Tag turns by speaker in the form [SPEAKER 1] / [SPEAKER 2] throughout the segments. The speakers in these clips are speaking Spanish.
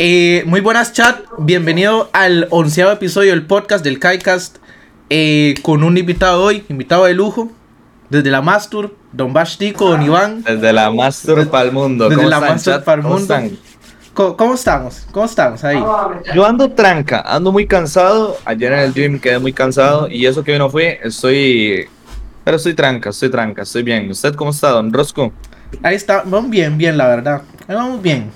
[SPEAKER 1] Eh, muy buenas chat, bienvenido al onceavo episodio del podcast del KaiCast eh, con un invitado hoy, invitado de lujo, desde la Mastur, Don Bashtico, Don Iván.
[SPEAKER 2] Desde la Mastur para el mundo.
[SPEAKER 1] Desde la Mastur para el mundo. ¿Cómo, ¿Cómo, estamos? ¿Cómo estamos ahí?
[SPEAKER 2] Yo ando tranca, ando muy cansado. Ayer en el gym quedé muy cansado y eso que hoy no fui, estoy. Pero estoy tranca, estoy tranca, estoy bien. ¿Usted cómo está, don Rosco?
[SPEAKER 1] Ahí está, vamos bien, bien, la verdad. Ahí vamos bien.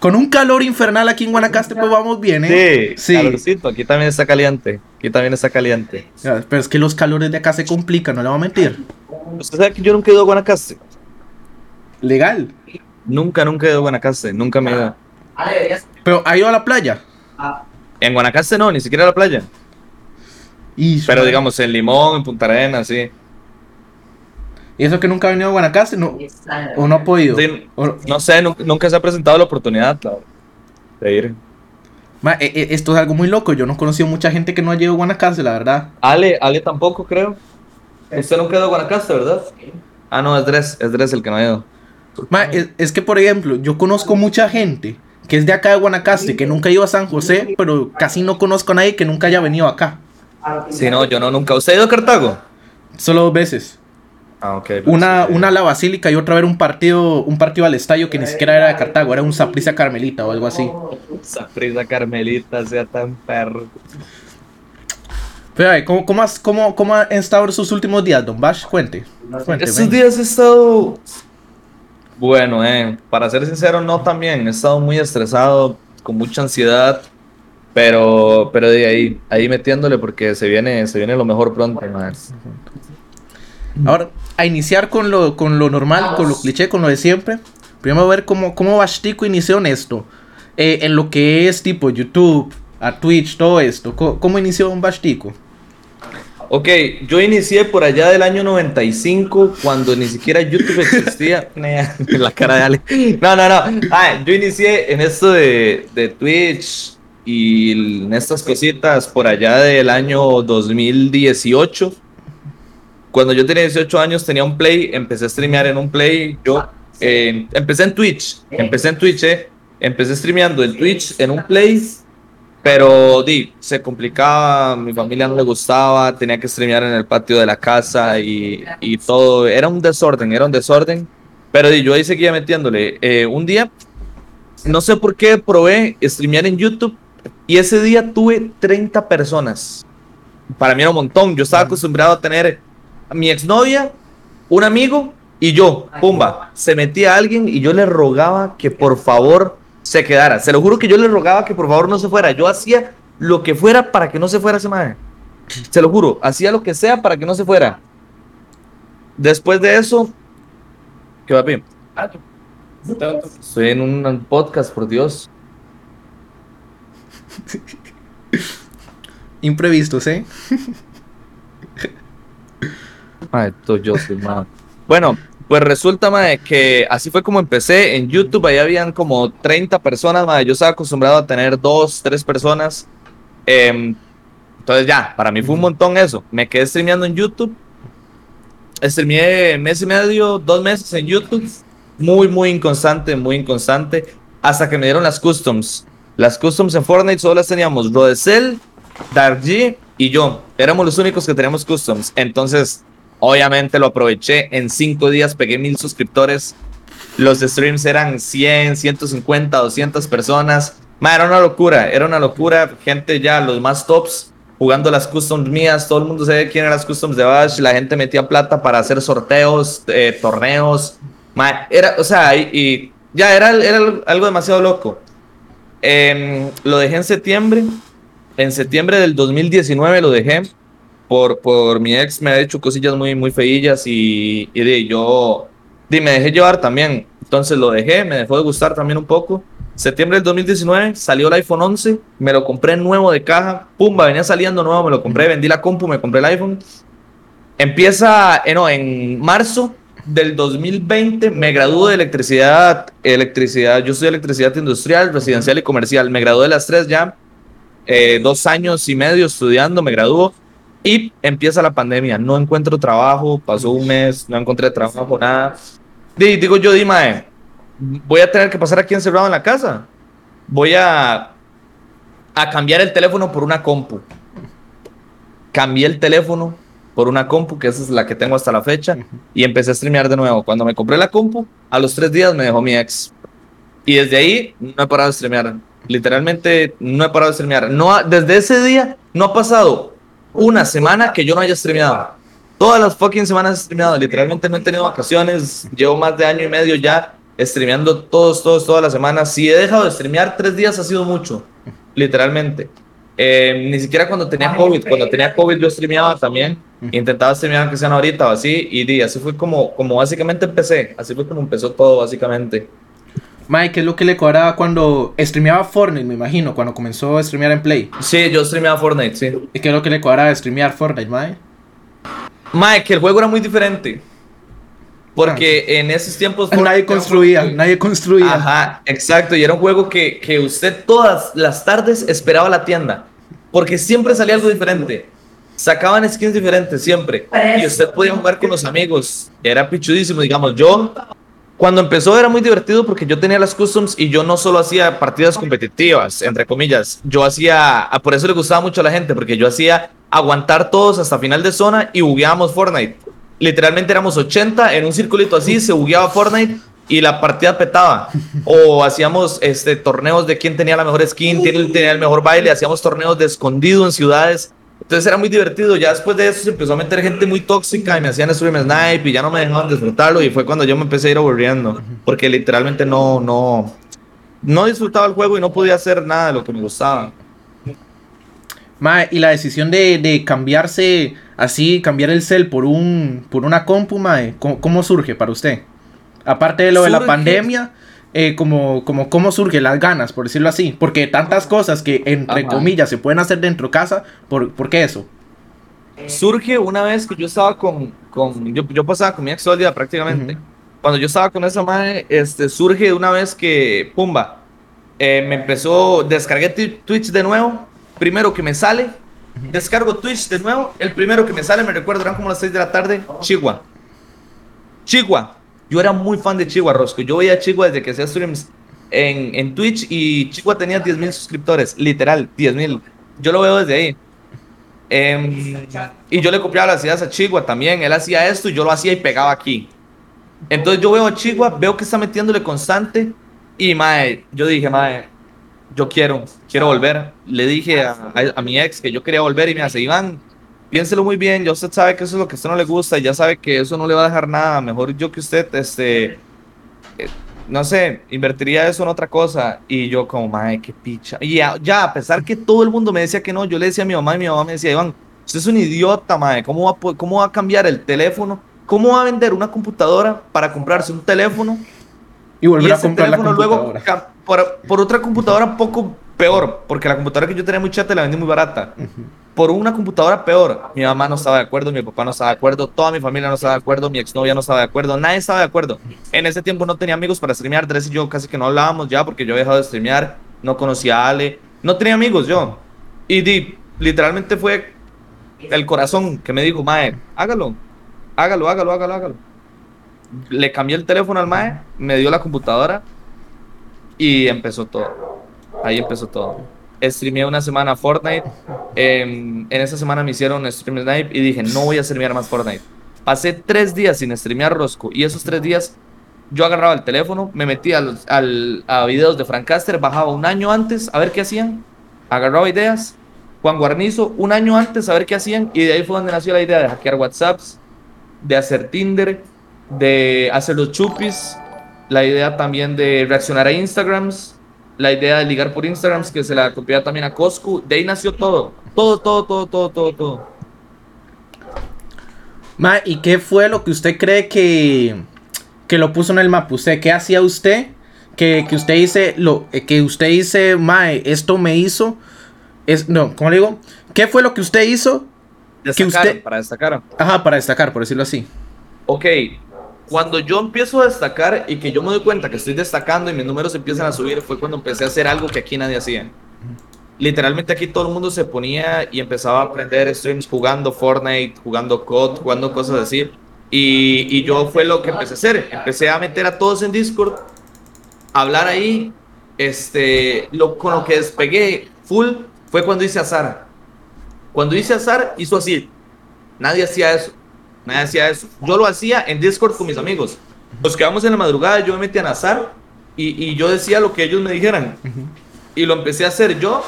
[SPEAKER 1] Con un calor infernal aquí en Guanacaste, pues vamos bien,
[SPEAKER 2] ¿eh? Sí, sí. calorcito. Aquí también está caliente. Aquí también está caliente.
[SPEAKER 1] Pero es que los calores de acá se complican, no le voy a mentir.
[SPEAKER 2] ¿Usted sabe que yo nunca he ido a Guanacaste?
[SPEAKER 1] ¿Legal?
[SPEAKER 2] Nunca, nunca he ido a Guanacaste. Nunca me he ido.
[SPEAKER 1] ¿Pero ha ido a la playa?
[SPEAKER 2] En Guanacaste no, ni siquiera a la playa. Pero digamos, en Limón, en Punta Arenas, sí.
[SPEAKER 1] ¿Y eso que nunca ha venido a Guanacaste? No, ¿O no ha podido?
[SPEAKER 2] no sé, nunca, se ha presentado la oportunidad de ir.
[SPEAKER 1] E, e, esto es algo muy loco. Yo no he conocido mucha gente que no ha llegado a Guanacaste, la verdad.
[SPEAKER 2] Ale, Ale tampoco, creo. Usted nunca ha ido a Guanacaste, ¿verdad? Ah, no, es Dres, es Dres el que no ha ido.
[SPEAKER 1] es, que, por ejemplo, yo conozco mucha gente que es de acá de Guanacaste, que nunca ha ido a San José, pero casi no conozco a nadie que nunca haya venido acá.
[SPEAKER 2] Sí, no, yo no, nunca. ¿Usted ha ido a Cartago?
[SPEAKER 1] Solo dos veces.
[SPEAKER 2] Ah,
[SPEAKER 1] una, una a la Basílica y otra a ver un partido, un partido al estadio que ni siquiera era de Cartago, era un Saprisa Carmelita o algo así.
[SPEAKER 2] Saprisa Carmelita, sea tan perro.
[SPEAKER 1] Pero, ¿cómo, cómo, has, cómo, ¿cómo han estado sus últimos días, Don Bash? Cuente.
[SPEAKER 2] Estos días he estado. Bueno, eh, para ser sincero, no tan bien. He estado muy estresado, con mucha ansiedad. Pero, pero de ahí, ahí metiéndole porque se viene, se viene lo mejor pronto, más.
[SPEAKER 1] Ahora, a iniciar con lo, con lo normal, con lo cliché, con lo de siempre. Primero a ver cómo, cómo Bastico inició en esto. Eh, en lo que es tipo YouTube, a Twitch, todo esto. ¿Cómo, inició un Bastico?
[SPEAKER 2] Ok, yo inicié por allá del año 95, cuando ni siquiera YouTube existía. la cara de Ale. No, no, no. Ah, yo inicié en esto de, de Twitch y en estas cositas por allá del año 2018 cuando yo tenía 18 años tenía un Play, empecé a streamear en un Play, yo eh, empecé en Twitch, empecé en Twitch, eh, empecé streameando en Twitch en un Play, pero di, se complicaba, mi familia no le gustaba, tenía que streamear en el patio de la casa y, y todo, era un desorden, era un desorden, pero di, yo ahí seguía metiéndole. Eh, un día, no sé por qué, probé streamear en YouTube y ese día tuve 30 personas. Para mí era un montón, yo estaba acostumbrado a tener mi exnovia, un amigo y yo, pumba, se metía a alguien y yo le rogaba que por favor se quedara. Se lo juro que yo le rogaba que por favor no se fuera. Yo hacía lo que fuera para que no se fuera ese madre. Se lo juro, hacía lo que sea para que no se fuera. Después de eso, ¿qué va bien? Estoy en un podcast, por Dios.
[SPEAKER 1] Imprevistos, ¿eh?
[SPEAKER 2] yo Bueno, pues resulta, madre, que así fue como empecé. En YouTube ahí habían como 30 personas, madre. Yo estaba acostumbrado a tener dos, tres personas. Em, entonces ya, para mí fue un montón eso. Me quedé streameando en YouTube. Streameé mes y medio, dos meses en YouTube. Muy, muy inconstante, muy inconstante. Hasta que me dieron las customs. Las customs en Fortnite solo las teníamos Rodecel, Dark y yo. Éramos los únicos que teníamos customs. Entonces Obviamente lo aproveché. En cinco días pegué mil suscriptores. Los streams eran 100, 150, 200 personas. era una locura, era una locura. Gente ya, los más tops, jugando las customs mías. Todo el mundo sabe quién eran las customs de Bash. La gente metía plata para hacer sorteos, eh, torneos. era, o sea, y, ya era, algo demasiado loco. Em, lo dejé en septiembre. En septiembre del 2019 lo dejé por, por mi ex me ha hecho cosillas muy, muy feillas y, y yo me dejé llevar también. Entonces lo dejé, me dejó de gustar también un poco. Septiembre del 2019 salió el iPhone 11, me lo compré nuevo de caja, pumba, venía saliendo nuevo, me lo compré, vendí la compu, me compré el iPhone. Empieza, eh, no, en marzo del 2020 me graduó de electricidad, electricidad, yo soy electricidad industrial, residencial y comercial, me gradué de las tres ya, eh, dos años y medio estudiando, me graduó y empieza la pandemia, no encuentro trabajo, pasó un mes, no encontré trabajo, nada. digo yo, Dima, voy a tener que pasar aquí encerrado en la casa. voy a, a cambiar el teléfono por una compu. Cambié el teléfono por una compu, que esa es la que tengo hasta la fecha, y empecé a streamear de nuevo. Cuando me compré la compu, a los tres días me dejó mi ex. Y desde ahí no he parado de streamear. Literalmente no he parado de streamear. No desde ese día no ha pasado una semana que yo no haya streameado. Todas las fucking semanas he streameado. Literalmente no he tenido vacaciones. Llevo más de año y medio ya streameando todos, todos, todas las semanas. Si he dejado de streamear tres días ha sido mucho. Literalmente. Eh, ni siquiera cuando tenía COVID. Cuando tenía COVID yo streameaba también. Intentaba streamear aunque sean ahorita o así. Y así fue como, como básicamente empecé. Así fue como empezó todo básicamente.
[SPEAKER 1] Mike, ¿qué es lo que le cuadraba cuando streameaba Fortnite, me imagino, cuando comenzó a streamear en Play?
[SPEAKER 2] Sí, yo streameaba Fortnite, sí.
[SPEAKER 1] ¿Y qué es lo que le cuadraba streamear Fortnite, Mike?
[SPEAKER 2] Mike, el juego era muy diferente. Porque ah. en esos tiempos...
[SPEAKER 1] nadie construía, nadie construía.
[SPEAKER 2] Ajá, exacto. Y era un juego que, que usted todas las tardes esperaba la tienda. Porque siempre salía algo diferente. Sacaban skins diferentes siempre. Y usted podía jugar con los amigos. Era pichudísimo, digamos. Yo cuando empezó era muy divertido porque yo tenía las customs y yo no solo hacía partidas competitivas, entre comillas, yo hacía, ah, por eso le gustaba mucho a la gente, porque yo hacía aguantar todos hasta final de zona y bugueábamos Fortnite. Literalmente éramos 80 en un circulito así, se bugueaba Fortnite y la partida petaba. O hacíamos este, torneos de quién tenía la mejor skin, quién tenía el mejor baile, hacíamos torneos de escondido en ciudades entonces era muy divertido. Ya después de eso se empezó a meter gente muy tóxica y me hacían stream snipe y ya no me dejaban disfrutarlo. Y fue cuando yo me empecé a ir aburriendo. Porque literalmente no, no, no disfrutaba el juego y no podía hacer nada de lo que me gustaba.
[SPEAKER 1] Mae, y la decisión de, de, cambiarse así, cambiar el cel por un por una compu, mae, ¿cómo, surge para usted? Aparte de lo de la pandemia, eh, como, como cómo surgen las ganas, por decirlo así. Porque tantas cosas que, entre comillas, se pueden hacer dentro de casa, ¿por, ¿por qué eso?
[SPEAKER 2] Surge una vez que yo estaba con, con yo, yo pasaba con mi ex prácticamente. Cuando yo estaba con esa madre, este, surge una vez que, pumba, eh, me empezó, descargué Twitch de nuevo, primero que me sale, descargo Twitch de nuevo, el primero que me sale, me recuerdo, eran como las 6 de la tarde, Chihuahua. Chihuahua. Yo era muy fan de Chihuahua Rosco. Yo veía a Chihuahua desde que hacía streams en, en Twitch y Chihuahua tenía 10.000 suscriptores, literal, 10.000. Yo lo veo desde ahí. Em, y yo le copiaba las ideas a Chihuahua también. Él hacía esto y yo lo hacía y pegaba aquí. Entonces yo veo a Chihuahua, veo que está metiéndole constante. Y mae, yo dije, mae, yo quiero, quiero volver. Le dije a, a mi ex que yo quería volver y me hace, Iván, piénselo muy bien, ya usted sabe que eso es lo que a usted no le gusta y ya sabe que eso no le va a dejar nada, mejor yo que usted, este, eh, no sé, invertiría eso en otra cosa y yo como, madre, qué picha. Y ya, a pesar que todo el mundo me decía que no, yo le decía a mi mamá y mi mamá me decía, Iván, usted es un idiota, madre, ¿cómo va, cómo va a cambiar el teléfono? ¿Cómo va a vender una computadora para comprarse un teléfono?
[SPEAKER 1] Y volver a comprar la computadora.
[SPEAKER 2] luego por, por otra computadora poco peor, porque la computadora que yo tenía muy chata la vendí muy barata. Por una computadora peor. Mi mamá no estaba de acuerdo, mi papá no estaba de acuerdo, toda mi familia no estaba de acuerdo, mi exnovia no estaba de acuerdo, nadie estaba de acuerdo. En ese tiempo no tenía amigos para streamear, Dres y yo casi que no hablábamos ya porque yo había dejado de streamear, no conocía a Ale, no tenía amigos yo. Y di, literalmente fue el corazón que me dijo, Mae, hágalo, hágalo, hágalo, hágalo, hágalo. Le cambié el teléfono al Mae, me dio la computadora y empezó todo. Ahí empezó todo. Streameé una semana Fortnite. en esa semana me hicieron stream snipe y dije, no voy a streamear más Fortnite. Pasé tres días sin streamear Rosco y esos tres días yo agarraba el teléfono, me metía al, a videos de Francaster, bajaba un año antes a ver qué hacían, agarraba ideas. Juan Guarnizo, un año antes a ver qué hacían y de ahí fue donde nació la idea de hackear WhatsApps, de hacer Tinder, de hacer los chupis, la idea también de reaccionar a Instagrams, la idea de ligar por Instagram, que se la copiaba también a Coscu. De ahí nació todo. Todo, todo, todo, todo, todo, todo.
[SPEAKER 1] Ma, ¿y qué fue lo que usted cree que, que lo puso en el mapa? ¿Usted qué hacía usted? Que, que usted dice, lo, eh, que usted dice, Mae, esto me hizo. Es, no, ¿cómo le digo? ¿Qué fue lo que usted hizo?
[SPEAKER 2] que usted, para destacar.
[SPEAKER 1] Ajá, para destacar, por decirlo así.
[SPEAKER 2] Ok, cuando yo empiezo a destacar y que yo me doy cuenta que estoy destacando y mis números empiezan a subir, fue cuando empecé a hacer algo que aquí nadie hacía. Literalmente aquí todo el mundo se ponía y empezaba a aprender streams jugando Fortnite, jugando COD, jugando cosas así. Y, y yo fue lo que empecé a hacer. Empecé a meter a todos en Discord, hablar ahí este, lo, con lo que despegué full fue cuando hice azar. Cuando hice azar, hizo así. Nadie hacía eso. Nadie hacía eso. Yo lo hacía en Discord con mis amigos. Nos quedamos en la madrugada, yo me metía en azar y, y yo decía lo que ellos me dijeran. Y lo empecé a hacer yo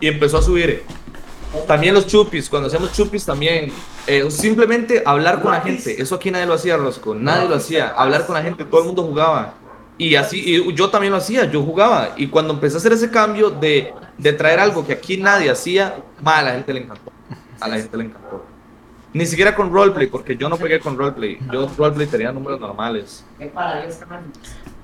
[SPEAKER 2] y empezó a subir. También los chupis, cuando hacíamos chupis también, eh, simplemente hablar con la gente. Eso aquí nadie lo hacía, Rosco. Nadie lo hacía. Hablar con la gente, todo el mundo jugaba. Y así, y yo también lo hacía, yo jugaba. Y cuando empecé a hacer ese cambio de, de traer algo que aquí nadie hacía, ma, a la gente le encantó. A la gente le encantó. Ni siquiera con roleplay, porque yo no pegué con roleplay. Yo roleplay tenía números normales.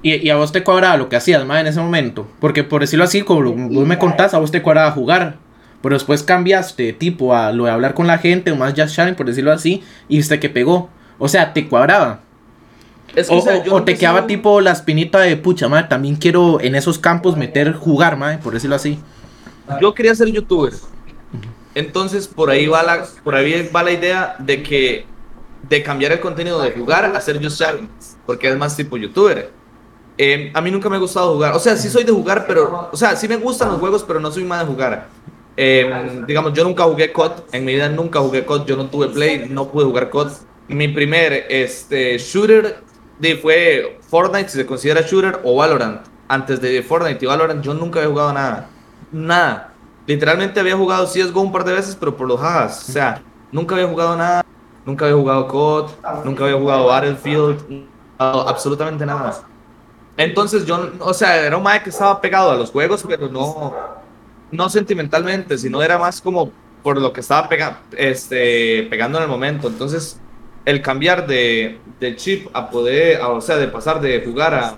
[SPEAKER 1] Y, y a vos te cuadraba lo que hacías, más en ese momento. Porque por decirlo así, como lo- vos me contás, a vos te cuadraba jugar. Pero después cambiaste, tipo, a lo de hablar con la gente, o más just chatting, por decirlo así, y viste que pegó. O sea, te cuadraba.
[SPEAKER 2] Es que,
[SPEAKER 1] O,
[SPEAKER 2] o sea,
[SPEAKER 1] o-
[SPEAKER 2] yo
[SPEAKER 1] o te quedaba tipo la espinita de pucha, madre, también quiero en esos campos meter jugar, madre, por decirlo así.
[SPEAKER 2] Yo quería ser youtuber. Entonces, por ahí va la, por ahí va la idea de que de cambiar el contenido de jugar a ser chatting, porque es más tipo youtuber. Eh, a mí nunca me ha gustado jugar. O sea, sí soy de jugar, pero. O sea, sí me gustan los juegos, pero no soy más de jugar. Eh, digamos, yo nunca jugué COD. En mi vida nunca jugué COD. Yo no tuve Play, no pude jugar COD. Mi primer este, shooter de, fue Fortnite, si se considera shooter, o Valorant. Antes de Fortnite y Valorant, yo nunca había jugado nada. Nada. Literalmente había jugado CSGO un par de veces, pero por los jajas. O sea, nunca había jugado nada. Nunca había jugado COD. Nunca había jugado Battlefield. absolutamente nada. Entonces yo, o sea, era un mae que estaba pegado a los juegos, pero no, no sentimentalmente, sino era más como por lo que estaba pega, este, pegando en el momento. Entonces, el cambiar de, de chip a poder, a- o sea, de pasar de jugar a...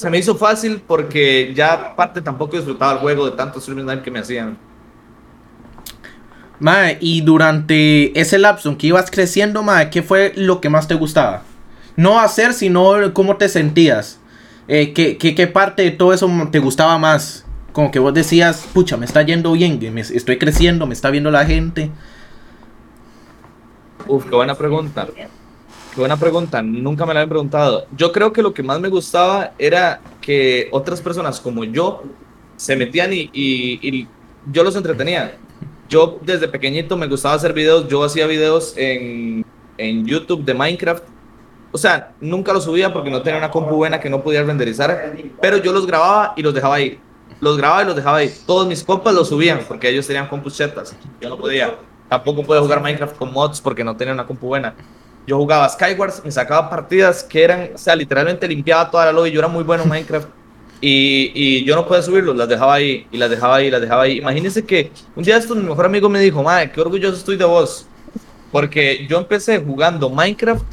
[SPEAKER 2] Se me hizo fácil porque ya aparte tampoco disfrutaba el juego de tantos streaming time que me hacían.
[SPEAKER 1] Madre, y durante ese lapso en que ibas creciendo, madre, ¿qué fue lo que más te gustaba? No hacer, sino cómo te sentías. Eh, ¿qué, qué, qué parte de todo eso te gustaba más? Como que vos decías, pucha, me está yendo bien, me- estoy creciendo, me está viendo la gente.
[SPEAKER 2] Uf, qué buena pregunta. Buena pregunta, nunca me la habían preguntado. Yo creo que lo que más me gustaba era que otras personas como yo se metían y, y- y yo los entretenía. Yo desde pequeñito me gustaba hacer videos, yo hacía videos en, en YouTube de Minecraft. O sea, nunca los subía porque no tenía una compu buena que no podía renderizar, pero yo los grababa y los dejaba ahí. Los grababa y los dejaba ahí. Todos mis compas los subían porque ellos tenían compus chetas. Yo no podía. Tampoco podía jugar Minecraft con mods porque no tenía una compu buena. Yo jugaba Skywars, me sacaba partidas que eran, o sea, literalmente limpiaba toda la lobby. Yo era muy bueno en Minecraft y, y yo no podía subirlos, las dejaba ahí y las dejaba ahí, las dejaba ahí. Imagínense que un día esto mi mejor amigo me dijo, madre, qué orgulloso estoy de vos. Porque yo empecé jugando Minecraft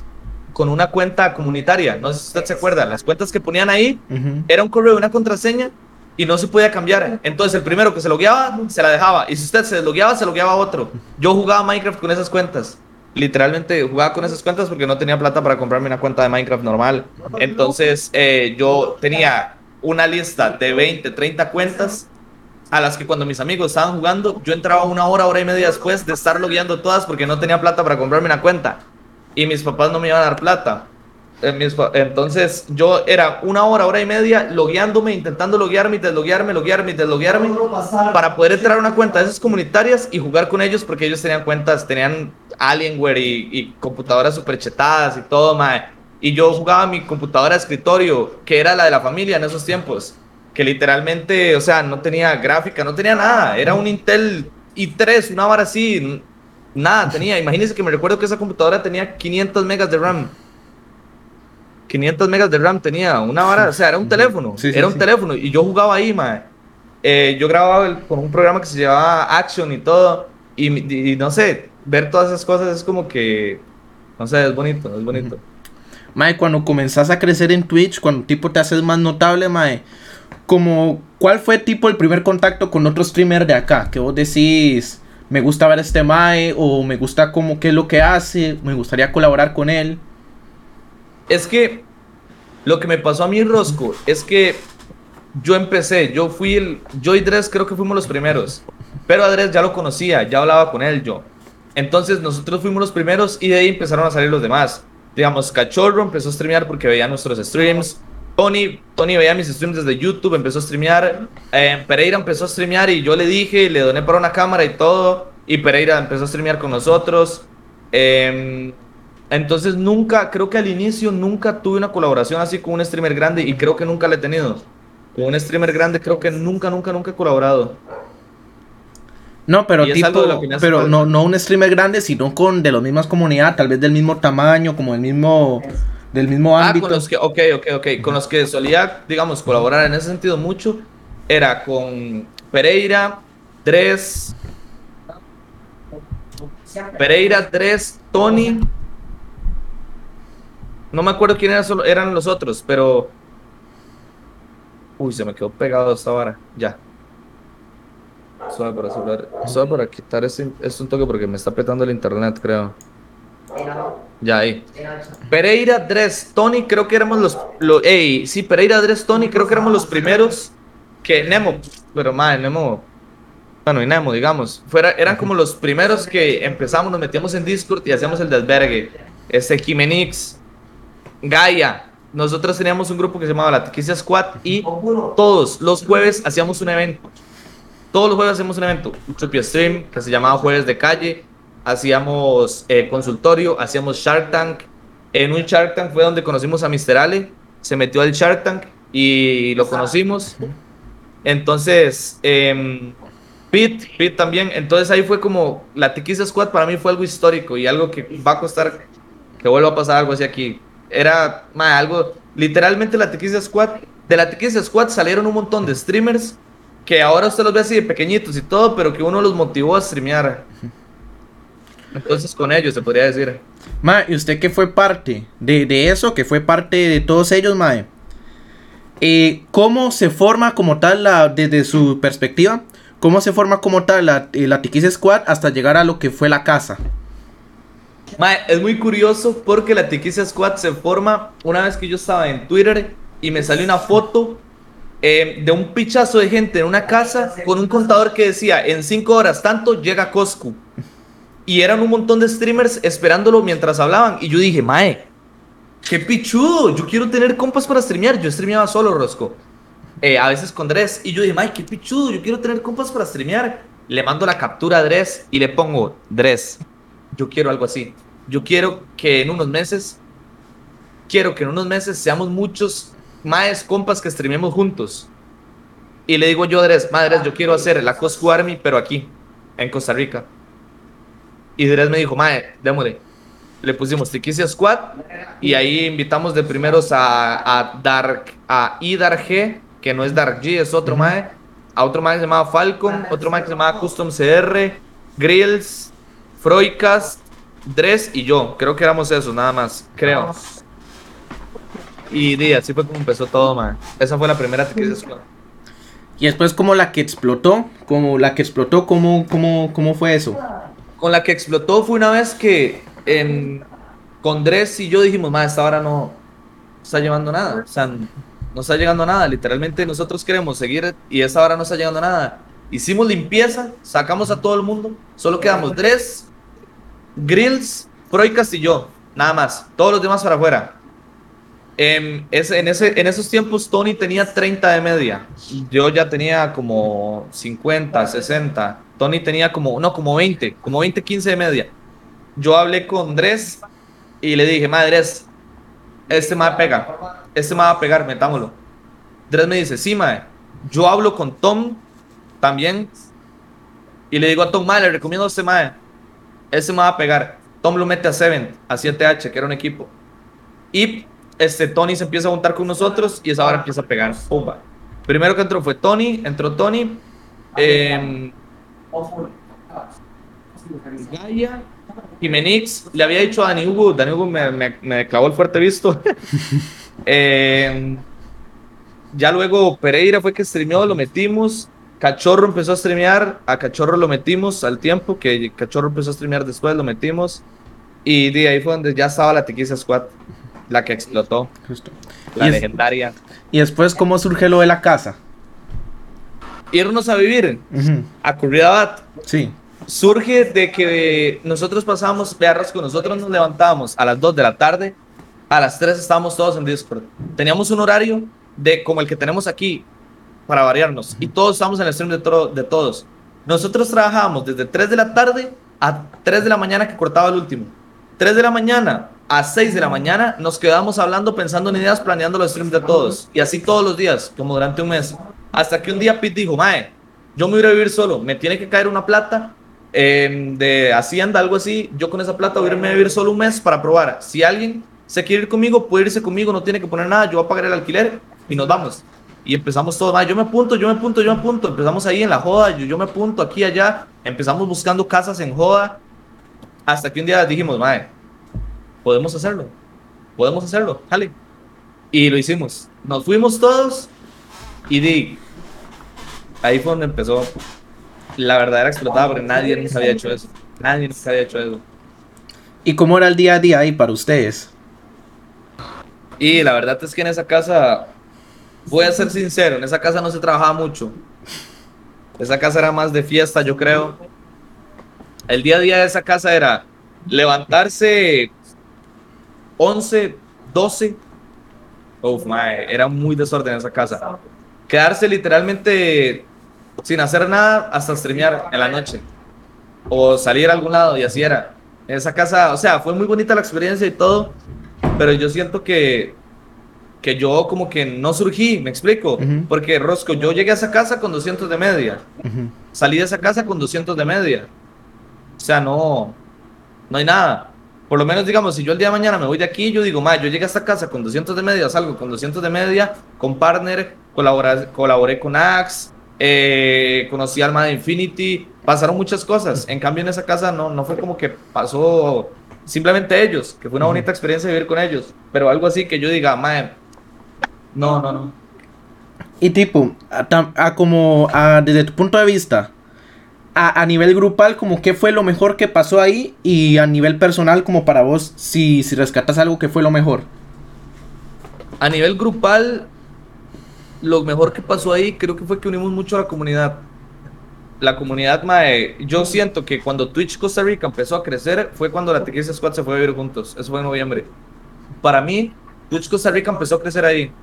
[SPEAKER 2] con una cuenta comunitaria. No sé si usted se acuerda, las cuentas que ponían ahí
[SPEAKER 1] Ujú.
[SPEAKER 2] era un correo y una contraseña y no se podía cambiar. Entonces el primero que se logueaba, se la dejaba. Y si usted se deslogueaba, se logueaba otro. Yo jugaba Minecraft con esas cuentas. Literalmente jugaba con esas cuentas porque no tenía plata para comprarme una cuenta de Minecraft normal. Entonces eh, yo tenía una lista de 20, 30 cuentas a las que cuando mis amigos estaban jugando, yo entraba una hora, hora y media después de estar logueando todas porque no tenía plata para comprarme una cuenta. Y mis papás no me iban a dar plata. Eh, mis Entonces yo era una hora, hora y media logueándome, intentando loguearme desloguearme, loguearme desloguearme para poder entrar a una cuenta de esas comunitarias y jugar con ellos porque ellos tenían cuentas, tenían Alienware y, y computadoras super chetadas y todo, mae. Y yo jugaba mi computadora de escritorio, que era la de la familia en esos tiempos, que literalmente, o sea, no tenía gráfica, no tenía nada, era un Intel i3, una vara así, nada tenía. Imagínense que me recuerdo que esa computadora tenía 500 megas de RAM. 500 megas de RAM tenía, una vara, o sea, era un teléfono,
[SPEAKER 1] Sí, sí,
[SPEAKER 2] era un
[SPEAKER 1] sí.
[SPEAKER 2] teléfono y yo jugaba ahí, mae. Eh, yo grababa el- con un programa que se llamaba Action y todo. Y, y- y no sé, ver todas esas cosas es como que. No sé, es bonito, es bonito.
[SPEAKER 1] Mae, cuando comenzás a crecer en Twitch, cuando tipo te haces más notable, mae, como, ¿cuál fue tipo el primer contacto con otro streamer de acá? Que vos decís, me gusta ver este mae, o me gusta como qué es lo que hace, me gustaría colaborar con él.
[SPEAKER 2] Es que lo que me pasó a mí, Rosco, es que yo empecé, yo fui el. Yo y Dres creo que fuimos los primeros. Pero a Dres ya lo conocía, ya hablaba con él yo. Entonces nosotros fuimos los primeros y de ahí empezaron a salir los demás. Digamos, Cachorro empezó a streamear porque veía nuestros streams. Tony, Tony veía mis streams desde YouTube, empezó a streamear. eh, Pereira empezó a streamear y yo le dije, le doné para una cámara y todo. Y Pereira empezó a streamear con nosotros. Eh, entonces nunca, creo que al inicio nunca tuve una colaboración así con un streamer grande y creo que nunca la he tenido. Con un streamer grande creo que nunca, nunca, nunca he colaborado.
[SPEAKER 1] No, pero tipo, pero no, no un streamer grande, sino con de la misma comunidad, tal vez del mismo tamaño, como del mismo, del mismo
[SPEAKER 2] Ah,
[SPEAKER 1] ámbito.
[SPEAKER 2] con los que, ok, ok, ok. Con los que solía, digamos, colaborar en ese sentido mucho, era con Pereira, Dres, Pereira, Dres, Tony. No me acuerdo quién era solo, eran los otros, pero. Uy, se me quedó pegado esta vara. Ya. Suave para celular. Suave para quitar este, este un toque porque me está petando el internet, creo. Ya ahí. Pereira, Dres, Tony, creo que éramos los. Lo, ey, sí, Pereira, Dres, Tony, creo que éramos los primeros que Nemo. Pero madre, Nemo. Bueno, y Nemo, digamos. Fuera, eran como los primeros que empezamos, nos metíamos en Discord y hacíamos el desvergue. Este, Jimenix, Gaia. Nosotros teníamos un grupo que se llamaba La Tequicia Squad y todos los jueves hacíamos un evento. Todos los jueves hacíamos un evento. Un propio stream que se llamaba Jueves de Calle. Hacíamos eh, consultorio, hacíamos Shark Tank. En un Shark Tank fue donde conocimos a Mr. Ale. Se metió al Shark Tank y lo conocimos. Entonces, eh, Pete, Pete también. Entonces ahí fue como la Tequila Squad para mí fue algo histórico y algo que va a costar que vuelva a pasar algo así aquí. Era ma, algo, literalmente la Tequila Squad. De la Tequila Squad salieron un montón de streamers que ahora usted los ve así de pequeñitos y todo, pero que uno los motivó a streamear. Entonces con ellos se podría decir.
[SPEAKER 1] Mae, ¿y usted que fue parte de, de eso? Que fue parte de todos ellos, Mae. Eh, ¿Cómo se forma como tal, la, desde su perspectiva, cómo se forma como tal la, eh, la Tiquis Squad hasta llegar a lo que fue la casa?
[SPEAKER 2] Mae, es muy curioso porque la Tiquicia Squad se forma una vez que yo estaba en Twitter y me salió una foto eh, de un pichazo de gente en una casa con un contador que decía en 5 horas tanto llega Coscu. Y eran un montón de streamers esperándolo mientras hablaban. Y yo dije, Mae, qué pichudo. Yo quiero tener compas para streamear. Yo streameaba solo, Rosco. Eh, a veces con Dres. Y yo dije, Mae, qué pichudo. Yo quiero tener compas para streamear. Le mando la captura a Dres y le pongo, Dres, yo quiero algo así. Yo quiero que en unos meses, quiero que en unos meses seamos muchos más compas que streamemos juntos. Y le digo yo a Dres, madres, yo quiero hacer la Coscu Army, pero aquí, en Costa Rica. Y Dres me dijo, mae, démosle. Le pusimos Tiquicia Squad y ahí invitamos de primeros a, a Dark, a Idar G, que no es Dark G, es otro mae. A otro mae que se llamaba Falcon, otro mae que se llamaba Custom CR, Grills, Froicast, Dres y yo. Creo que éramos esos, nada más. Creo. Y di, así fue como empezó todo, man. Esa fue la primera Tequila Squad.
[SPEAKER 1] Y después como la que explotó, como la que explotó, ¿cómo, cómo, cómo fue eso?
[SPEAKER 2] Con la que explotó fue una vez que en, con Dres y yo dijimos, man, esta hora no está llevando nada. O sea, no está llegando nada. Literalmente nosotros queremos seguir y esa hora no está llegando nada. Hicimos limpieza, sacamos a todo el mundo. Solo quedamos Dres, Grills, y yo. Nada más. Todos los demás para afuera. Em, ese- en, ese, en esos tiempos Tony tenía 30 de media. Yo ya tenía como 50, 60. Tony tenía como, no, como 20, como 20, 15 de media. Yo hablé con Dres y le dije, madre, Dres, este me pega. Este me va a pegar, metámoslo. Dres me dice, sí, madre. Yo hablo con Tom también. Y le digo a Tom, madre, le recomiendo a este madre. Ese me va a pegar. Tom lo mete a Seven, a 7H, que era un equipo. Y este Tony se empieza a juntar con nosotros y esa hora empieza a pegar. Primero que entró fue Tony, entró Tony. em, Gaia, Jimenix, le había dicho a Dani Hugo, Dani Hugo me, me- me clavó el fuerte visto. Em, ya luego Pereira fue que streameó, lo metimos. Cachorro empezó a streamear, a Cachorro lo metimos al tiempo, que Cachorro empezó a streamear después, lo metimos. Y de ahí fue donde ya estaba la Tequila Squad, la que explotó,
[SPEAKER 1] Justo.
[SPEAKER 2] la
[SPEAKER 1] Y, es-
[SPEAKER 2] legendaria.
[SPEAKER 1] y después, ¿cómo surge lo de la casa?
[SPEAKER 2] Irnos a vivir
[SPEAKER 1] Ujú,
[SPEAKER 2] a Curridabat
[SPEAKER 1] Sí.
[SPEAKER 2] surge de que nosotros pasábamos perros con nosotros nos levantábamos a las 2 de la tarde A las 3 estábamos todos en Discord. Teníamos un horario de como el que tenemos aquí, para variarnos. Y todos estábamos en el stream de, to- de todos. Nosotros trabajábamos desde 3 de la tarde a 3 de la mañana que cortaba el último. 3 de la mañana a 6 de la mañana nos quedábamos hablando, pensando en ideas, planeando los streams de todos. Y así todos los días, como durante un mes. Hasta que un día Pete dijo, Mae, yo me voy a vivir solo, me tiene que caer una plata eh, de Hacienda, algo así. Yo con esa plata voy a irme a vivir solo un mes para probar. Si alguien se quiere ir conmigo, puede irse conmigo, no tiene que poner nada, yo voy a pagar el alquiler y nos vamos. Y empezamos todo, "Mae, yo me apunto, yo me apunto, yo me apunto. Empezamos ahí en la joda, yo, yo me apunto aquí, allá. Empezamos buscando casas en joda. Hasta que un día dijimos, mae, podemos hacerlo. Podemos hacerlo, jale. Y lo hicimos. Nos fuimos todos y di. Ahí fue donde empezó la verdadera explotada, porque nadie nunca había hecho eso. Nadie nunca había hecho eso.
[SPEAKER 1] ¿Y cómo era el día a día ahí para ustedes?
[SPEAKER 2] Y la verdad es que en esa casa, voy a ser sincero, en esa casa no se trabajaba mucho. Esa casa era más de fiesta, yo creo. El día a día de esa casa era levantarse 11, 12. Uf, mae, era muy desorden esa casa. Quedarse literalmente sin hacer nada hasta streamear en la noche. O salir a algún lado y así era. Esa casa, o sea, fue muy bonita la experiencia y todo, pero yo siento que, que yo como que no surgí, me explico.
[SPEAKER 1] Ujú.
[SPEAKER 2] Porque Rosco, yo llegué a esa casa con 200 de media.
[SPEAKER 1] Ujú.
[SPEAKER 2] Salí de esa casa con 200 de media. O sea, no, no hay nada. Por lo menos, digamos, si yo el día de mañana me voy de aquí, yo digo, ma, yo llegué a esta casa con 200 de media, salgo con 200 de media, con partner, colabora- colaboré con Axe, eh, conocí al de Infinity, pasaron muchas cosas. En cambio, en esa casa no, no fue como que pasó simplemente ellos, que fue una bonita experiencia vivir con ellos, pero algo así que yo diga, ma, no, no, no.
[SPEAKER 1] Y tipo, a, como a- desde tu punto de vista, a, a nivel grupal, como qué fue lo mejor que pasó ahí y a nivel personal, como para vos, si, si rescatas algo que fue lo mejor.
[SPEAKER 2] A nivel grupal, lo mejor que pasó ahí creo que fue que unimos mucho a la comunidad. La comunidad, mae, yo siento que cuando Twitch Costa Rica empezó a crecer fue cuando la Tequila Squad se fue a vivir juntos. Eso fue en noviembre. Para mí, Twitch Costa Rica empezó a crecer ahí.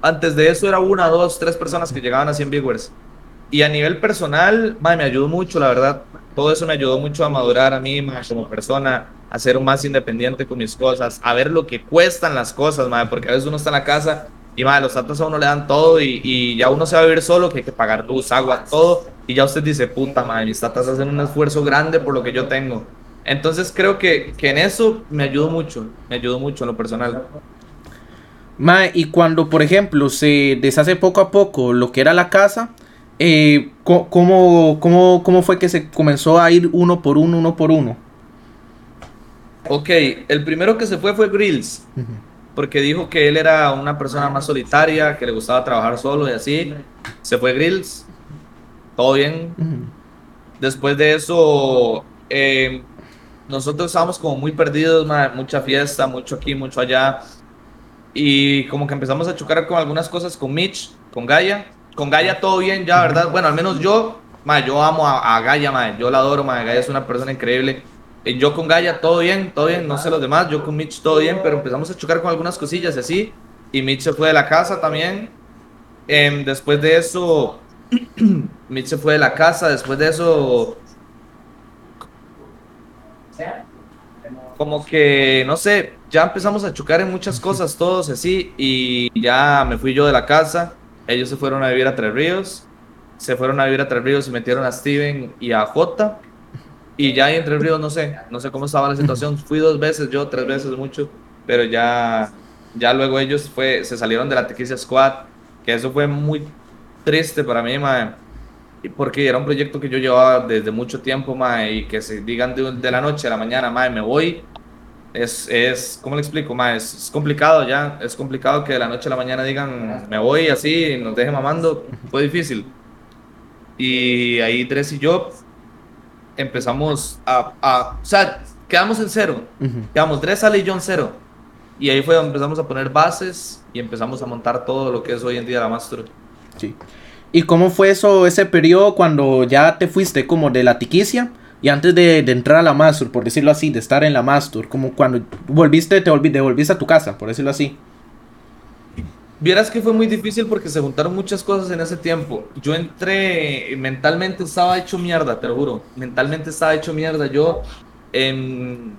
[SPEAKER 2] Antes de eso era una, dos, tres personas que llegaban a 100 viewers. Y a nivel personal, mae, me ayudó mucho, la verdad. Todo eso me ayudó mucho a madurar a mí mae, como persona, a ser más independiente con mis cosas, a ver lo que cuestan las cosas, mae, porque a veces uno está en la casa y mae, los tatas a uno le dan todo y, y ya uno se va a vivir solo, que hay que pagar luz, agua, todo. Y ya usted dice, puta madre, mis tatas hacen un esfuerzo grande por lo que yo tengo. Entonces creo que, que en eso me ayudó mucho, me ayudó mucho en lo personal.
[SPEAKER 1] Mae, y cuando, por ejemplo, se deshace poco a poco lo que era la casa, eh, ¿cómo, cómo, cómo fue que se comenzó a ir uno por uno, uno por uno?
[SPEAKER 2] Ok, el primero que se fue fue Grills. porque dijo que él era una persona más solitaria, que le gustaba trabajar solo y así. Se fue Grills, todo bien. Después de eso, eh, nosotros estábamos como muy perdidos, ma, mucha fiesta, mucho aquí, mucho allá. Y como que empezamos a chocar con algunas cosas con Mitch, con Gaia. Con Gaia todo bien ya, ¿verdad? Bueno, al menos yo, ma, yo amo a, a Gaia, ma, yo la adoro, ma, Gaia es una persona increíble. Eh, Yo con Gaia todo bien, todo bien, no sé los demás, yo con Mitch todo bien, pero empezamos a chocar con algunas cosillas y así. Y Mitch se fue de la casa también. Em, después de eso, Mitch se fue de la casa, después de eso como que, no sé, ya empezamos a chocar en muchas cosas todos así y ya me fui yo de la casa, ellos se fueron a vivir a Tres Ríos, se fueron a vivir a Tres Ríos y metieron a Steven y a Jota y ya ahí en Tres Ríos no sé, no sé cómo estaba la situación, fui dos veces yo, tres veces mucho, pero ya, ya luego ellos fue, se salieron de la Tequila Squad, que eso fue muy triste para mí, mae. Y Porque era un proyecto que yo llevaba desde mucho tiempo, mae, y que se digan de, de la noche a la mañana, mae, me voy. Es, es ¿cómo le explico, mae? Es, es complicado ya, es complicado que de la noche a la mañana digan, me voy así, y nos dejen mamando. Fue difícil. Y ahí Dres y yo empezamos a, a, o sea, quedamos en cero.
[SPEAKER 1] Ujú.
[SPEAKER 2] Quedamos Dres, Ale y John cero. Y ahí fue donde empezamos a poner bases y empezamos a montar todo lo que es hoy en día la Master.
[SPEAKER 1] Sí. ¿Y cómo fue eso, ese periodo cuando ya te fuiste como de la tiquicia y antes de, de entrar a la Mastur, por decirlo así, de estar en la Mastur, como cuando volviste, te volvi- devolviste a tu casa, por decirlo así.
[SPEAKER 2] Vieras que fue muy difícil porque se juntaron muchas cosas en ese tiempo. Yo entré, mentalmente estaba hecho mierda, te lo juro. Mentalmente estaba hecho mierda. Yo, em,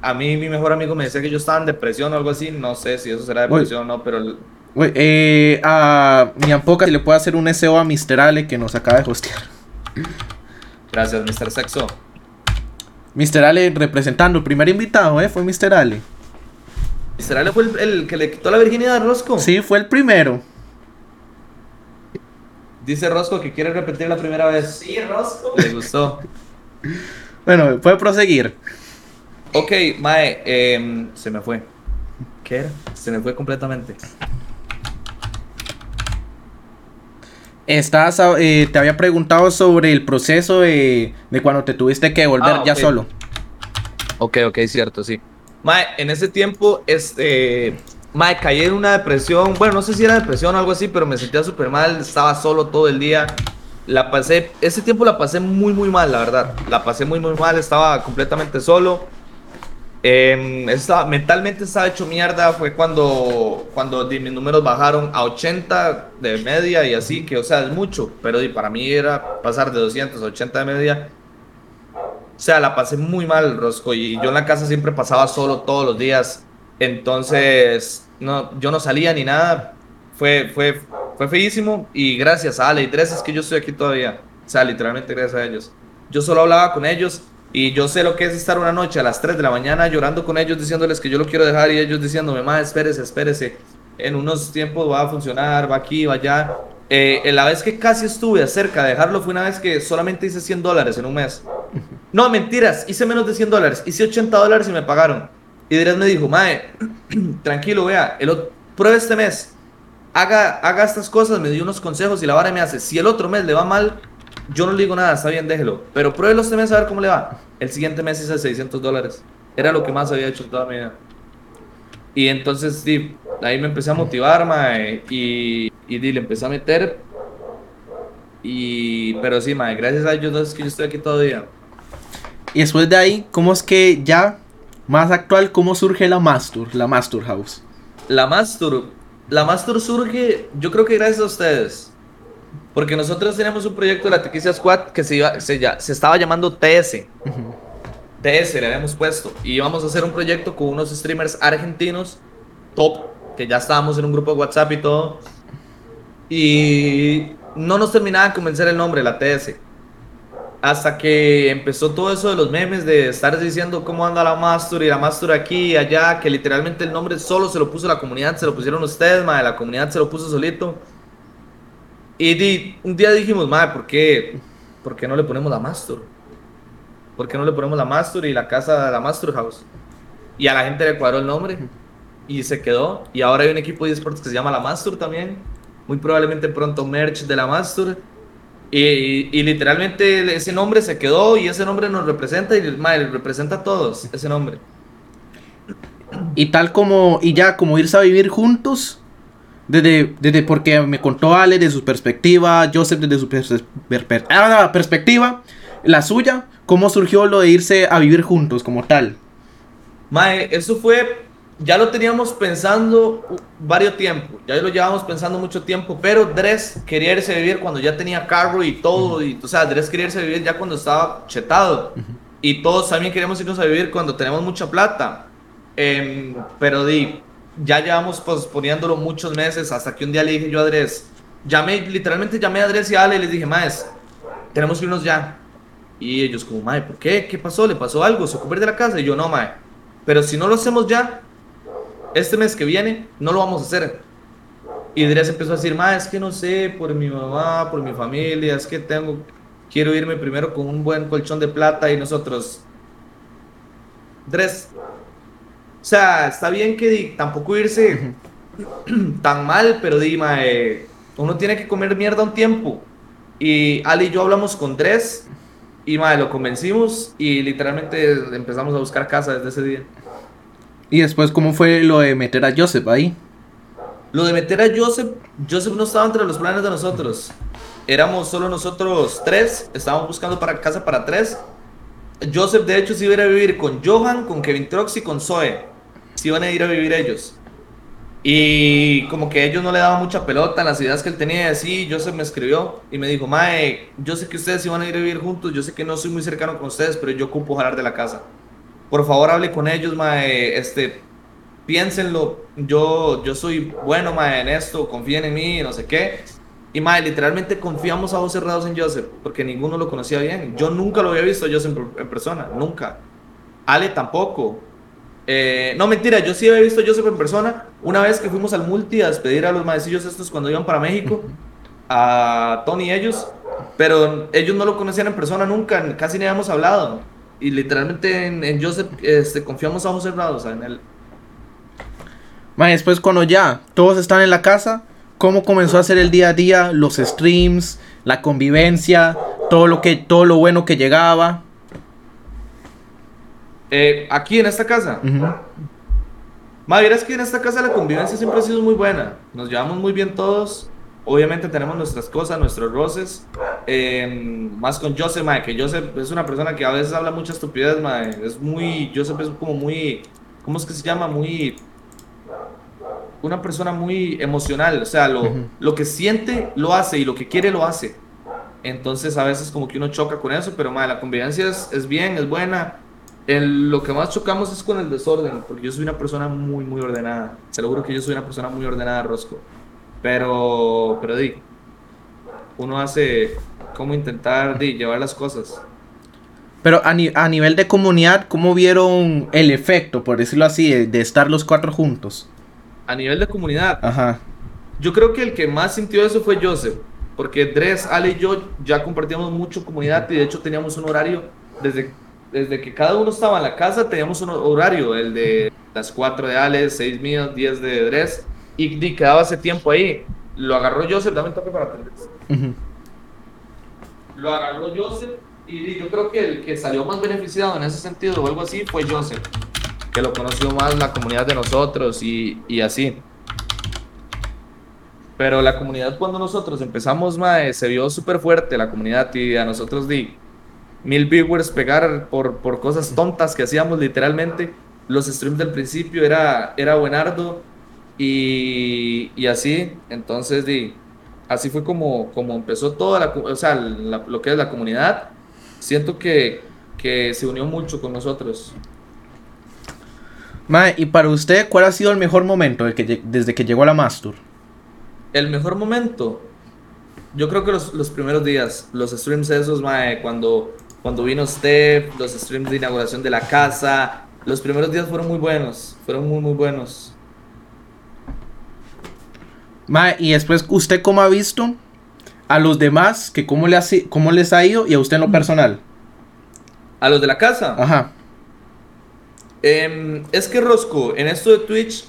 [SPEAKER 2] a mí mi mejor amigo me decía que yo estaba en depresión o algo así. No sé si eso será depresión o no, pero
[SPEAKER 1] Güey, eh, a mi Ampoca le puede hacer un SEO a Mr. Ale que nos acaba de hostear.
[SPEAKER 2] gracias, Mr. Sexo.
[SPEAKER 1] Mr. Ale representando, el primer invitado, ¿eh? Fue Mr. Ale.
[SPEAKER 2] Mr. Ale fue el, el que le quitó la virginidad a Rosco.
[SPEAKER 1] Sí, fue el primero.
[SPEAKER 2] Dice Rosco que quiere repetir la primera vez.
[SPEAKER 3] Sí, Rosco.
[SPEAKER 2] Le gustó.
[SPEAKER 1] Bueno, puede proseguir.
[SPEAKER 2] Ok, Mae, em, se me fue. ¿Qué era? Se me fue completamente.
[SPEAKER 1] Estás, eh, te había preguntado sobre el proceso de, de cuando te tuviste que volver
[SPEAKER 2] Ah,
[SPEAKER 1] ya solo.
[SPEAKER 2] Ok, ok, cierto, sí. Mae, en ese tiempo, este. Mae, caí en una depresión. Bueno, no sé si era depresión o algo así, pero me sentía súper mal. Estaba solo todo el día. La pasé. Ese tiempo la pasé muy, muy mal, la verdad. La pasé muy, muy mal. Estaba completamente solo. Em, estaba, mentalmente estaba hecho mierda. Fue cuando, cuando mis números bajaron a 80 de media y así, que o sea, es mucho. Pero para mí era pasar de 200 a 80 de media. O sea, la pasé muy mal, Rosco, y yo en la casa siempre pasaba solo todos los días. Entonces, no, yo no salía ni nada. Fue, fue, fue feísimo y gracias a Ale y Dres es que yo estoy aquí todavía. O sea, literalmente gracias a ellos. Yo solo hablaba con ellos y yo sé lo que es estar una noche a las 3 de la mañana llorando con ellos diciéndoles que yo lo quiero dejar y ellos diciéndome, ma, espérese, espérese. En unos tiempos va a funcionar, va aquí, va allá. Eh, la vez que casi estuve cerca de dejarlo fue una vez que solamente hice 100 dólares en un mes. No, mentiras, hice menos de 100 dólares, hice 80 dólares y me pagaron. Y Dres me dijo, Mae, tranquilo, vea, el ot- pruebe este mes, haga, haga estas cosas, me dio unos consejos y la vara me hace, si el otro mes le va mal, yo no le digo nada, está bien, déjelo. Pero pruébelo este mes a ver cómo le va. El siguiente mes hice 600 dólares. Era lo que más había hecho toda mi vida. Y entonces, sí, ahí me empecé a motivar, mae, y, y le empecé a meter. Y, pero sí, mae, gracias a ellos dos es que yo estoy aquí todavía.
[SPEAKER 1] Y después de ahí, ¿cómo es que ya, más actual, cómo surge la Mastur, la Mastur House?
[SPEAKER 2] La Mastur, la Mastur surge, yo creo que gracias a ustedes. Porque nosotros teníamos un proyecto de la Tequicia Squad que se, iba, se, ya- se estaba llamando TS. TS le habíamos puesto. Y íbamos a hacer un proyecto con unos streamers argentinos top, que ya estábamos en un grupo de WhatsApp y todo. Y no nos terminaba de convencer el nombre, la TS. Hasta que empezó todo eso de los memes, de estar diciendo cómo anda la Mastur y la Mastur aquí y allá, que literalmente el nombre solo se lo puso la comunidad, se lo pusieron ustedes, madre, la comunidad se lo puso solito. Y di- un día dijimos, madre, ¿por qué, ¿por qué no le ponemos la Mastur? ¿Por qué no le ponemos la Mastur y la casa de la Mastur House? Y a la gente le cuadró el nombre y se quedó. Y ahora hay un equipo de esports que se llama la Mastur también. Muy probablemente pronto merch de la Mastur. Y, y- y literalmente ese nombre se quedó y ese nombre nos representa y madre, representa a todos ese nombre.
[SPEAKER 1] Y tal como, y ya como irse a vivir juntos, desde, desde porque me contó Ale de su perspectiva, Joseph desde su per- ah, perspectiva, la suya, cómo surgió lo de irse a vivir juntos como tal.
[SPEAKER 2] Mae, eso fue, ya lo teníamos pensando uh, varios tiempo, ya lo llevábamos pensando mucho tiempo, pero Dres quería irse a vivir cuando ya tenía carro y todo, y, o sea, Dres quería irse a vivir ya cuando estaba chetado, y todos también queríamos irnos a vivir cuando tenemos mucha plata, Em, pero di, ya llevamos posponiéndolo muchos meses, hasta que un día le dije yo a Dres, llamé, literalmente llamé a Dres y a Ale y les dije, Maes, tenemos que irnos ya, y ellos como, Mae, ¿por qué? ¿Qué pasó? ¿Le pasó algo? ¿Se ocupó de la casa? Y yo, no, Mae, pero si no lo hacemos ya, este mes que viene, no lo vamos a hacer. Y Dres empezó a decir, ma, es que no sé, por mi mamá, por mi familia, es que tengo, quiero irme primero con un buen colchón de plata y nosotros, Dres, o sea, está bien que di- tampoco irse tan mal, pero di, ma, eh, uno tiene que comer mierda un tiempo. Y Ali y yo hablamos con Dres y ma, lo convencimos y literalmente empezamos a buscar casa desde ese día.
[SPEAKER 1] Y después, ¿cómo fue lo de meter a Joseph ahí?
[SPEAKER 2] Lo de meter a Joseph, Joseph no estaba entre los planes de nosotros. Éramos solo nosotros tres, estábamos buscando para casa para tres Joseph, de hecho, se iba a vivir con Johan, con Kevin Trox y con Zoe. Se iban a ir a vivir ellos. Y como que ellos no le daban mucha pelota en las ideas que él tenía y así, Joseph me escribió y me dijo, Mae, yo sé que ustedes iban a ir a vivir juntos, yo sé que no soy muy cercano con ustedes, pero yo ocupo jalar de la casa. Por favor, hable con ellos, Mae, este, piénsenlo, yo, yo soy bueno, Mae, en esto, confíen en mí, no sé qué. Y Mae, literalmente confiamos a ojos cerrados en Joseph, porque ninguno lo conocía bien. Yo nunca lo había visto a Joseph en persona, nunca. Ale tampoco. Eh, no, mentira, yo sí había visto a Joseph en persona. Una vez que fuimos al multi a despedir a los maecillos estos cuando iban para México, a Tony y ellos, pero ellos no lo conocían en persona nunca, casi ni habíamos hablado. Y literalmente en, Joseph este, confiamos a José Brado, en él.
[SPEAKER 1] después cuando ya todos están en la casa, ¿cómo comenzó a ser el día a día? Los streams, la convivencia, todo lo, que, todo lo bueno que llegaba.
[SPEAKER 2] Eh, aquí en esta casa. Madre, es que en esta casa la convivencia siempre ha sido muy buena. Nos llevamos muy bien todos. Obviamente tenemos nuestras cosas, nuestros roces. Em, más con Joseph, madre, que Joseph es una persona que a veces habla mucha estupidez, madre. Es muy. Joseph es como muy. ¿Cómo es que se llama? Muy. Una persona muy emocional. O sea, lo, lo que siente lo hace y lo que quiere lo hace. Entonces a veces como que uno choca con eso, pero madre, la convivencia es, es bien, es buena lo que más chocamos es con el desorden, porque yo soy una persona muy, muy ordenada. Se lo juro que yo soy una persona muy ordenada, Rosco. Pero, pero di, uno hace como intentar di, llevar las cosas.
[SPEAKER 1] Pero a, a, nivel de comunidad, ¿cómo vieron el efecto, por decirlo así, de, estar los cuatro juntos?
[SPEAKER 2] A nivel de comunidad. Ajá. Yo creo que el que más sintió eso fue Joseph, porque Dres, Ale y yo ya compartíamos mucho comunidad y de hecho teníamos un horario desde desde que cada uno estaba en la casa, teníamos un horario, el de las 4 de Alex, 6 míos, 10 de Dres, y, quedaba ese tiempo ahí. Lo agarró Joseph, dame toque para atender. Lo agarró Joseph, y yo creo que el que salió más beneficiado en ese sentido o algo así fue Joseph, que lo conoció más la comunidad de nosotros y, y así. Pero la comunidad cuando nosotros empezamos, mae, se vio súper fuerte la comunidad y a nosotros di, mil viewers pegar por, por cosas tontas que hacíamos literalmente. Los streams del principio era, era buenardo y, y así. Entonces, así fue como, como empezó toda la, o sea, lo que es la comunidad. Siento que, que se unió mucho con nosotros.
[SPEAKER 1] Ma, y para usted, ¿cuál ha sido el mejor momento desde que llegó a la Mastur?
[SPEAKER 2] El mejor momento, yo creo que los, los primeros días, los streams esos, mae, cuando cuando vino Steph, los streams de inauguración de la casa. Los primeros días fueron muy buenos, fueron muy, muy buenos.
[SPEAKER 1] Ma, y después, ¿usted cómo ha visto a los demás? Que cómo, le ha, ¿Cómo les ha ido y a usted en lo personal?
[SPEAKER 2] ¿A los de la casa?
[SPEAKER 1] Ajá.
[SPEAKER 2] Em, es que Rosco, en esto de Twitch,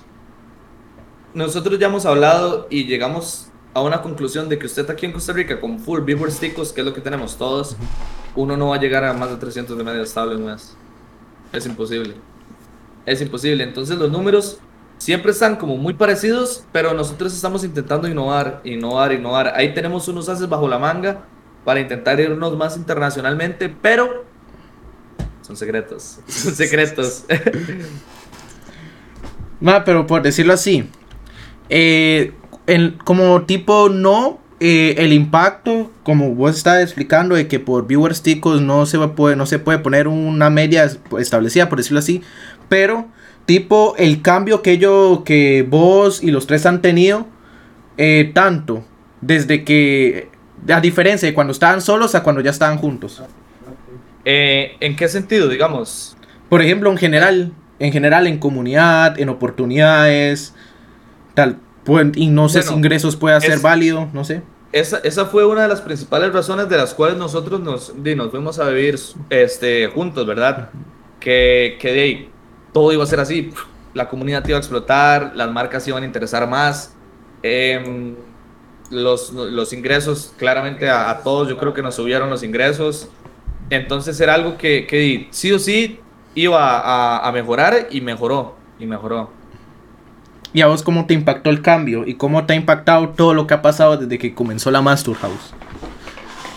[SPEAKER 2] nosotros ya hemos hablado y llegamos a una conclusión de que usted aquí en Costa Rica con full viewers ticos, que es lo que tenemos todos, uno no va a llegar a más de 300 de media estable mes. Es imposible. Es imposible. Entonces los números siempre están como muy parecidos, pero nosotros estamos intentando innovar, innovar, innovar. Ahí tenemos unos haces bajo la manga para intentar irnos más internacionalmente, pero son secretos. Son secretos.
[SPEAKER 1] Ma, pero por decirlo así, eh, como tipo no, eh, el impacto, como vos estás explicando, de que por viewers ticos no se, puede, no se puede poner una media establecida, por decirlo así, pero tipo el cambio que yo, que vos y los tres han tenido, eh, tanto desde que, a diferencia de cuando estaban solos a cuando ya estaban juntos.
[SPEAKER 2] Eh, ¿En qué sentido, digamos?
[SPEAKER 1] Por ejemplo, en general, en general, en comunidad, en oportunidades, tal y no sé si ingresos puede ser válido, no sé.
[SPEAKER 2] Esa, esa, fue una de las principales razones de las cuales nosotros nos, nos fuimos a vivir este, juntos, ¿verdad? Que, que de ahí, todo iba a ser así, la comunidad iba a explotar, las marcas iban a interesar más, em, los, los, ingresos, claramente a, a, todos yo creo que nos subieron los ingresos, entonces era algo que, que sí o sí iba a, a mejorar y mejoró, y mejoró.
[SPEAKER 1] ¿Y a vos cómo te impactó el cambio? ¿Y cómo te ha impactado todo lo que ha pasado desde que comenzó la Master House?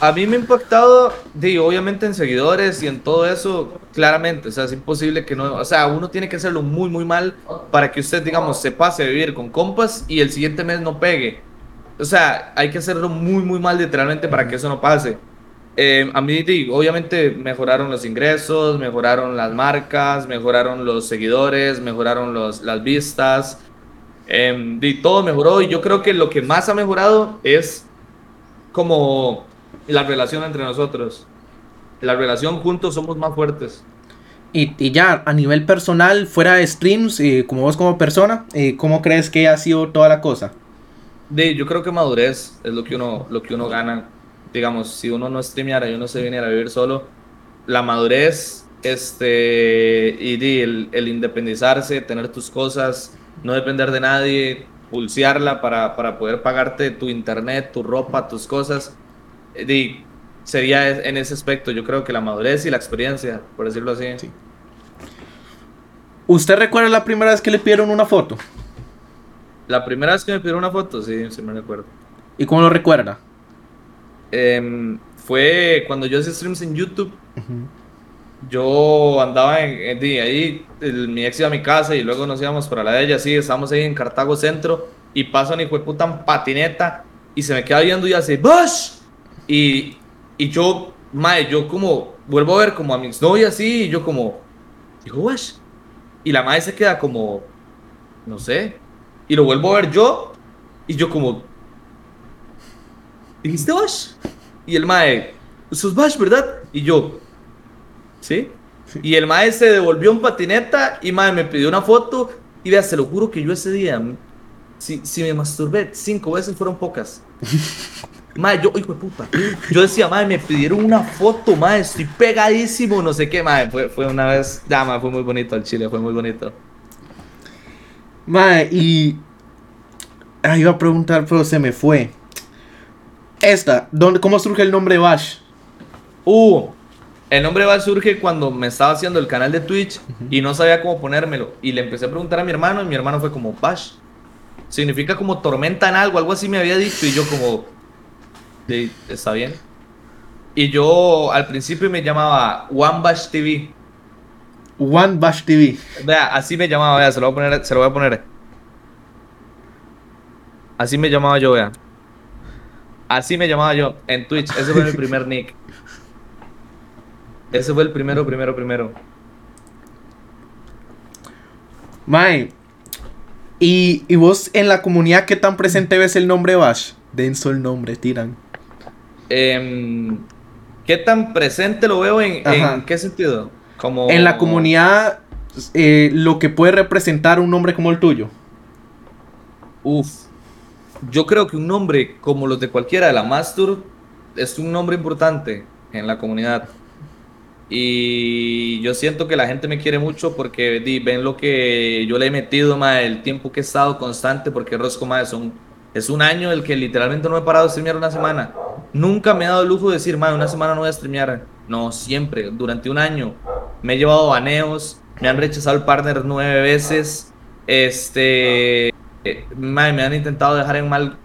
[SPEAKER 2] a mí me ha impactado, digo, obviamente en seguidores y en todo eso, claramente. O sea, es imposible que no. O sea, uno tiene que hacerlo muy, muy mal para que usted, digamos, se pase a vivir con compas y el siguiente mes no pegue. O sea, hay que hacerlo muy, muy mal literalmente para que eso no pase. Eh, a mí, digo, obviamente, mejoraron los ingresos, mejoraron las marcas, mejoraron los seguidores, mejoraron los, las vistas. Eh, y todo mejoró. Y yo creo que lo que más ha mejorado es como la relación entre nosotros. La relación juntos somos más fuertes.
[SPEAKER 1] Y, y ya, a nivel personal, fuera de streams, eh, como vos como persona, eh, ¿cómo crees que ha sido toda la cosa?
[SPEAKER 2] De, yo creo que madurez es lo que uno, lo que uno gana. Digamos, si uno no streameara y uno se viniera a vivir solo, la madurez este, y de, el, el independizarse, tener tus cosas, no depender de nadie, pulsearla para, para poder pagarte tu internet, tu ropa, tus cosas. De, sería en ese aspecto, yo creo que la madurez y la experiencia, por decirlo así.
[SPEAKER 1] Sí. ¿Usted recuerda la primera vez que le pidieron una foto?
[SPEAKER 2] La primera vez que me pidieron una foto, sí, sí me recuerdo.
[SPEAKER 1] ¿Y cómo lo recuerda?
[SPEAKER 2] Eh, fue cuando yo hacía streams en YouTube. Uh -huh. Yo andaba en, en, ahí, mi ex iba a mi casa y luego nos íbamos para la de ella, sí, estábamos ahí en Cartago Centro y pasa un hijo de puta en patineta y se me queda viendo y hace ¡Bush! Y, y yo, mae, yo como, vuelvo a ver como a mi exnovia así y yo como, digo, Bush. Y la madre se queda como, no sé, y lo vuelvo a ver yo y yo como, ¿dijiste Bush? Y el mae, sos Bush, ¿verdad? Y yo, ¿Sí? ¿sí? Y el mae se devolvió en patineta y mae me pidió una foto y vea, se lo juro que yo ese día, si, si me masturbé cinco veces fueron pocas. mae, yo, hijo de puta, yo decía, mae, me pidieron una foto, mae, estoy pegadísimo, no sé qué, mae, fue, fue una vez, ya, mae, fue muy bonito el chile, fue muy bonito.
[SPEAKER 1] Mae, y... Ah, iba a preguntar, pero se me fue. Esta, ¿dónde, ¿cómo surge el nombre Bash?
[SPEAKER 2] Uh, el nombre va surge cuando me estaba haciendo el canal de Twitch uh -huh. y no sabía cómo ponérmelo. Y le empecé a preguntar a mi hermano y mi hermano fue como, Bash. Significa como tormenta en algo, algo así me había dicho. Y yo como, sí, está bien. Y yo al principio me llamaba One Bash TV.
[SPEAKER 1] One Bash TV.
[SPEAKER 2] Vea, así me llamaba, vea, se lo voy a poner, se lo voy a poner. Así me llamaba yo, vea. Así me llamaba yo en Twitch. Ese fue mi primer nick. Ese fue el primero, primero, primero.
[SPEAKER 1] Mae, ¿y, ¿y vos en la comunidad qué tan presente ves el nombre Bash? Denso el nombre, tiran.
[SPEAKER 2] Eh, ¿Qué tan presente lo veo en, en qué sentido?
[SPEAKER 1] Como... En la comunidad, eh, lo que puede representar un nombre como el tuyo.
[SPEAKER 2] Uf, yo creo que un nombre como los de cualquiera de la Mastur es un nombre importante en la comunidad. Y yo siento que la gente me quiere mucho porque di, ven lo que yo le he metido, ma, el tiempo que he estado constante, porque Rosco, ma, es un, es un año el que literalmente no he parado de streamear una semana. Nunca me he dado el lujo de decir, ma, una semana no voy a streamear. No, siempre, durante un año. Me he llevado baneos, me han rechazado el partner nueve veces. Este, ma, me han intentado dejar en mal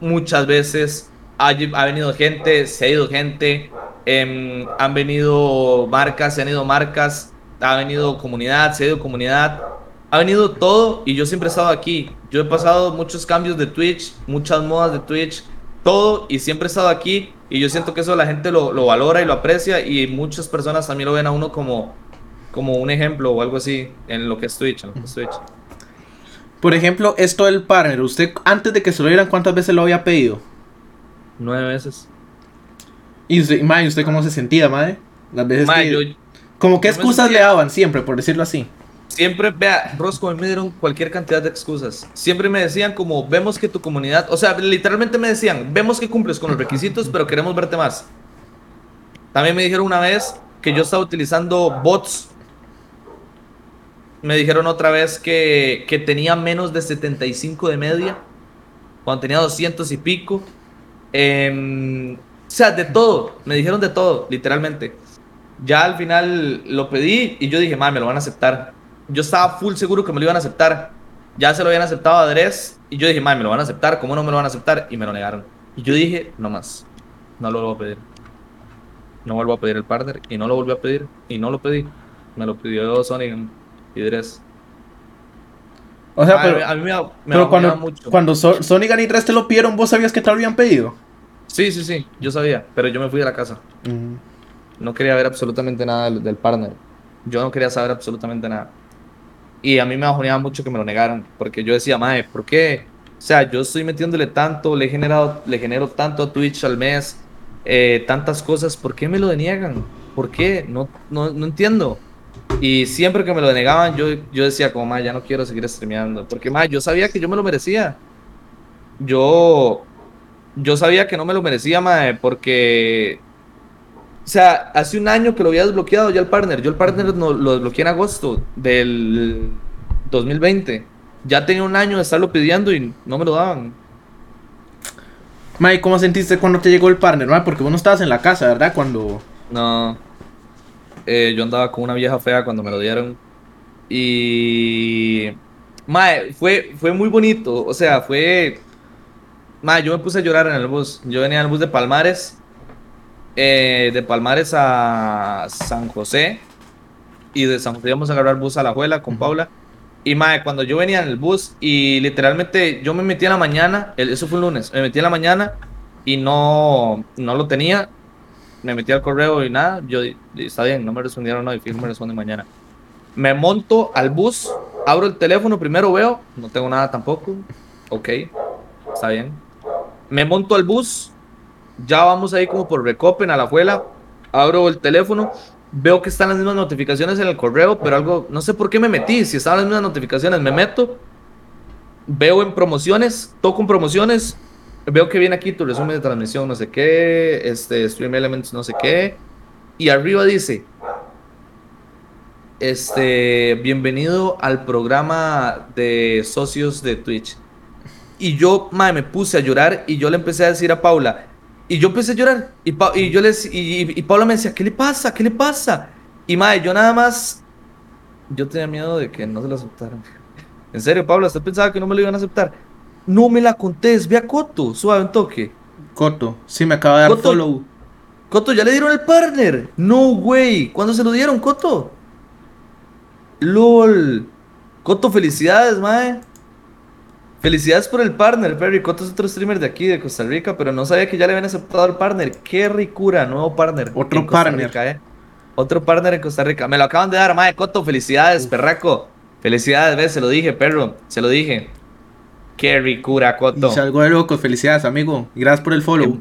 [SPEAKER 2] muchas veces. Ha, ha venido gente, se ha ido gente. Eh, han venido marcas, se han ido marcas, ha venido comunidad, se ha ido comunidad, ha venido todo y yo siempre he estado aquí. Yo he pasado muchos cambios de Twitch, muchas modas de Twitch, todo y siempre he estado aquí y yo siento que eso la gente lo, lo valora y lo aprecia y muchas personas también lo ven a uno como, como un ejemplo o algo así en lo que es Twitch. En lo que es Twitch.
[SPEAKER 1] Por ejemplo, esto del partner, usted antes de que se lo dieran, ¿cuántas veces lo había pedido?
[SPEAKER 2] Nueve veces.
[SPEAKER 1] ¿Y usted, mae, usted cómo se sentía, madre? Las veces
[SPEAKER 2] Mae,
[SPEAKER 1] que...
[SPEAKER 2] yo-
[SPEAKER 1] Como qué excusas le daban siempre, por decirlo así.
[SPEAKER 2] Siempre, vea, Rosco, a mí me dieron cualquier cantidad de excusas. Siempre me decían como, vemos que tu comunidad, o sea, literalmente me decían, vemos que cumples con los requisitos, pero queremos verte más. También me dijeron una vez que yo estaba utilizando bots. Me dijeron otra vez que, que tenía menos de 75 de media, cuando tenía 200 y pico. Em, o sea, de todo, me dijeron de todo, literalmente. Ya al final lo pedí y yo dije, madre, me lo van a aceptar. Yo estaba full seguro que me lo iban a aceptar. Ya se lo habían aceptado a Dres y yo dije, madre, me lo van a aceptar. ¿Cómo no me lo van a aceptar? Y me lo negaron. Y yo dije, no más. no lo vuelvo a pedir. No vuelvo a pedir el partner y no lo volví a pedir y no lo pedí. Me lo pidió Sony y Dres.
[SPEAKER 1] O sea,
[SPEAKER 2] Ah,
[SPEAKER 1] pero,
[SPEAKER 2] a mí me, me
[SPEAKER 1] pero cuando,
[SPEAKER 2] mucho.
[SPEAKER 1] cuando So- Sonic y Dres te lo pidieron, ¿vos sabías que te lo habían pedido?
[SPEAKER 2] Sí, sí, sí, yo sabía, pero yo me fui de la casa. No quería ver absolutamente nada del, del partner. Yo no quería saber absolutamente nada. Y a mí me bajoneaba mucho que me lo negaran, porque yo decía, mae, ¿por qué? O sea, yo estoy metiéndole tanto, le he generado, le genero tanto a Twitch al mes, eh, tantas cosas, ¿por qué me lo deniegan? ¿Por qué? No, no, no entiendo. Y siempre que me lo denegaban, yo, yo decía, como, mae, ya no quiero seguir streameando, porque, mae, yo sabía que yo me lo merecía. Yo, yo sabía que no me lo merecía, mae, porque o sea, hace un año que lo había desbloqueado ya el partner. Yo el partner no, lo desbloqueé en agosto del 2020. Ya tenía un año de estarlo pidiendo y no me lo daban.
[SPEAKER 1] Mae, ¿cómo sentiste cuando te llegó el partner? mae? Porque vos no estabas en la casa, ¿verdad? Cuando...
[SPEAKER 2] No. Eh, yo andaba con una vieja fea cuando me lo dieron. Y. Mae, fue, fue muy bonito. O sea, fue. Mae, yo me puse a llorar en el bus. Yo venía en el bus de Palmares. eh, de Palmares a San José. Y de San José íbamos a agarrar bus a la abuela con. Paula. Y mae, cuando yo venía en el bus y literalmente yo me metí en la mañana, el- eso fue un lunes, me metí en la mañana y no, no lo tenía. Me metí al correo y nada, yo está bien, no me respondieron hoy, fijo me responden mañana. Me monto al bus, abro el teléfono, primero veo, no tengo nada tampoco. Ok, está bien. Me monto al bus, ya vamos ahí como por Recopen a la abuela, abro el teléfono, veo que están las mismas notificaciones en el correo, pero algo, no sé por qué me metí, si estaban las mismas notificaciones, me meto, veo en promociones, toco en promociones, veo que viene aquí tu resumen de transmisión, no sé qué, este, Stream Elements, no sé qué, y arriba dice, este, bienvenido al programa de socios de Twitch. Y yo, mae, me puse a llorar y yo le empecé a decir a Paula, y yo empecé a llorar, y, Pa- y yo les, y, y- y Paula me decía, ¿qué le pasa? ¿Qué le pasa? Y mae, yo nada más, yo tenía miedo de que no se lo aceptaran. En serio, Paula, ¿usted pensaba que no me lo iban a aceptar? No me la contés, ve a Coto, suave un toque.
[SPEAKER 1] Coto, sí, me acaba de dar
[SPEAKER 2] Coto.
[SPEAKER 1] follow.
[SPEAKER 2] Coto, ya le dieron el partner. No, güey. ¿Cuándo se lo dieron, Coto? LOL. Coto, felicidades, mae. Felicidades por el partner, Perry. Coto es otro streamer de aquí, de Costa Rica, pero no sabía que ya le habían aceptado el partner. Qué ricura, nuevo partner.
[SPEAKER 1] Otro
[SPEAKER 2] en Costa
[SPEAKER 1] partner.
[SPEAKER 2] Rica, eh. Otro partner en Costa Rica. Me lo acaban de dar, mae. Coto, felicidades, perraco. Felicidades, ves, se lo dije, perro. Se lo dije. Qué ricura, Coto.
[SPEAKER 1] Y salgo de loco, felicidades, amigo. Gracias por el follow.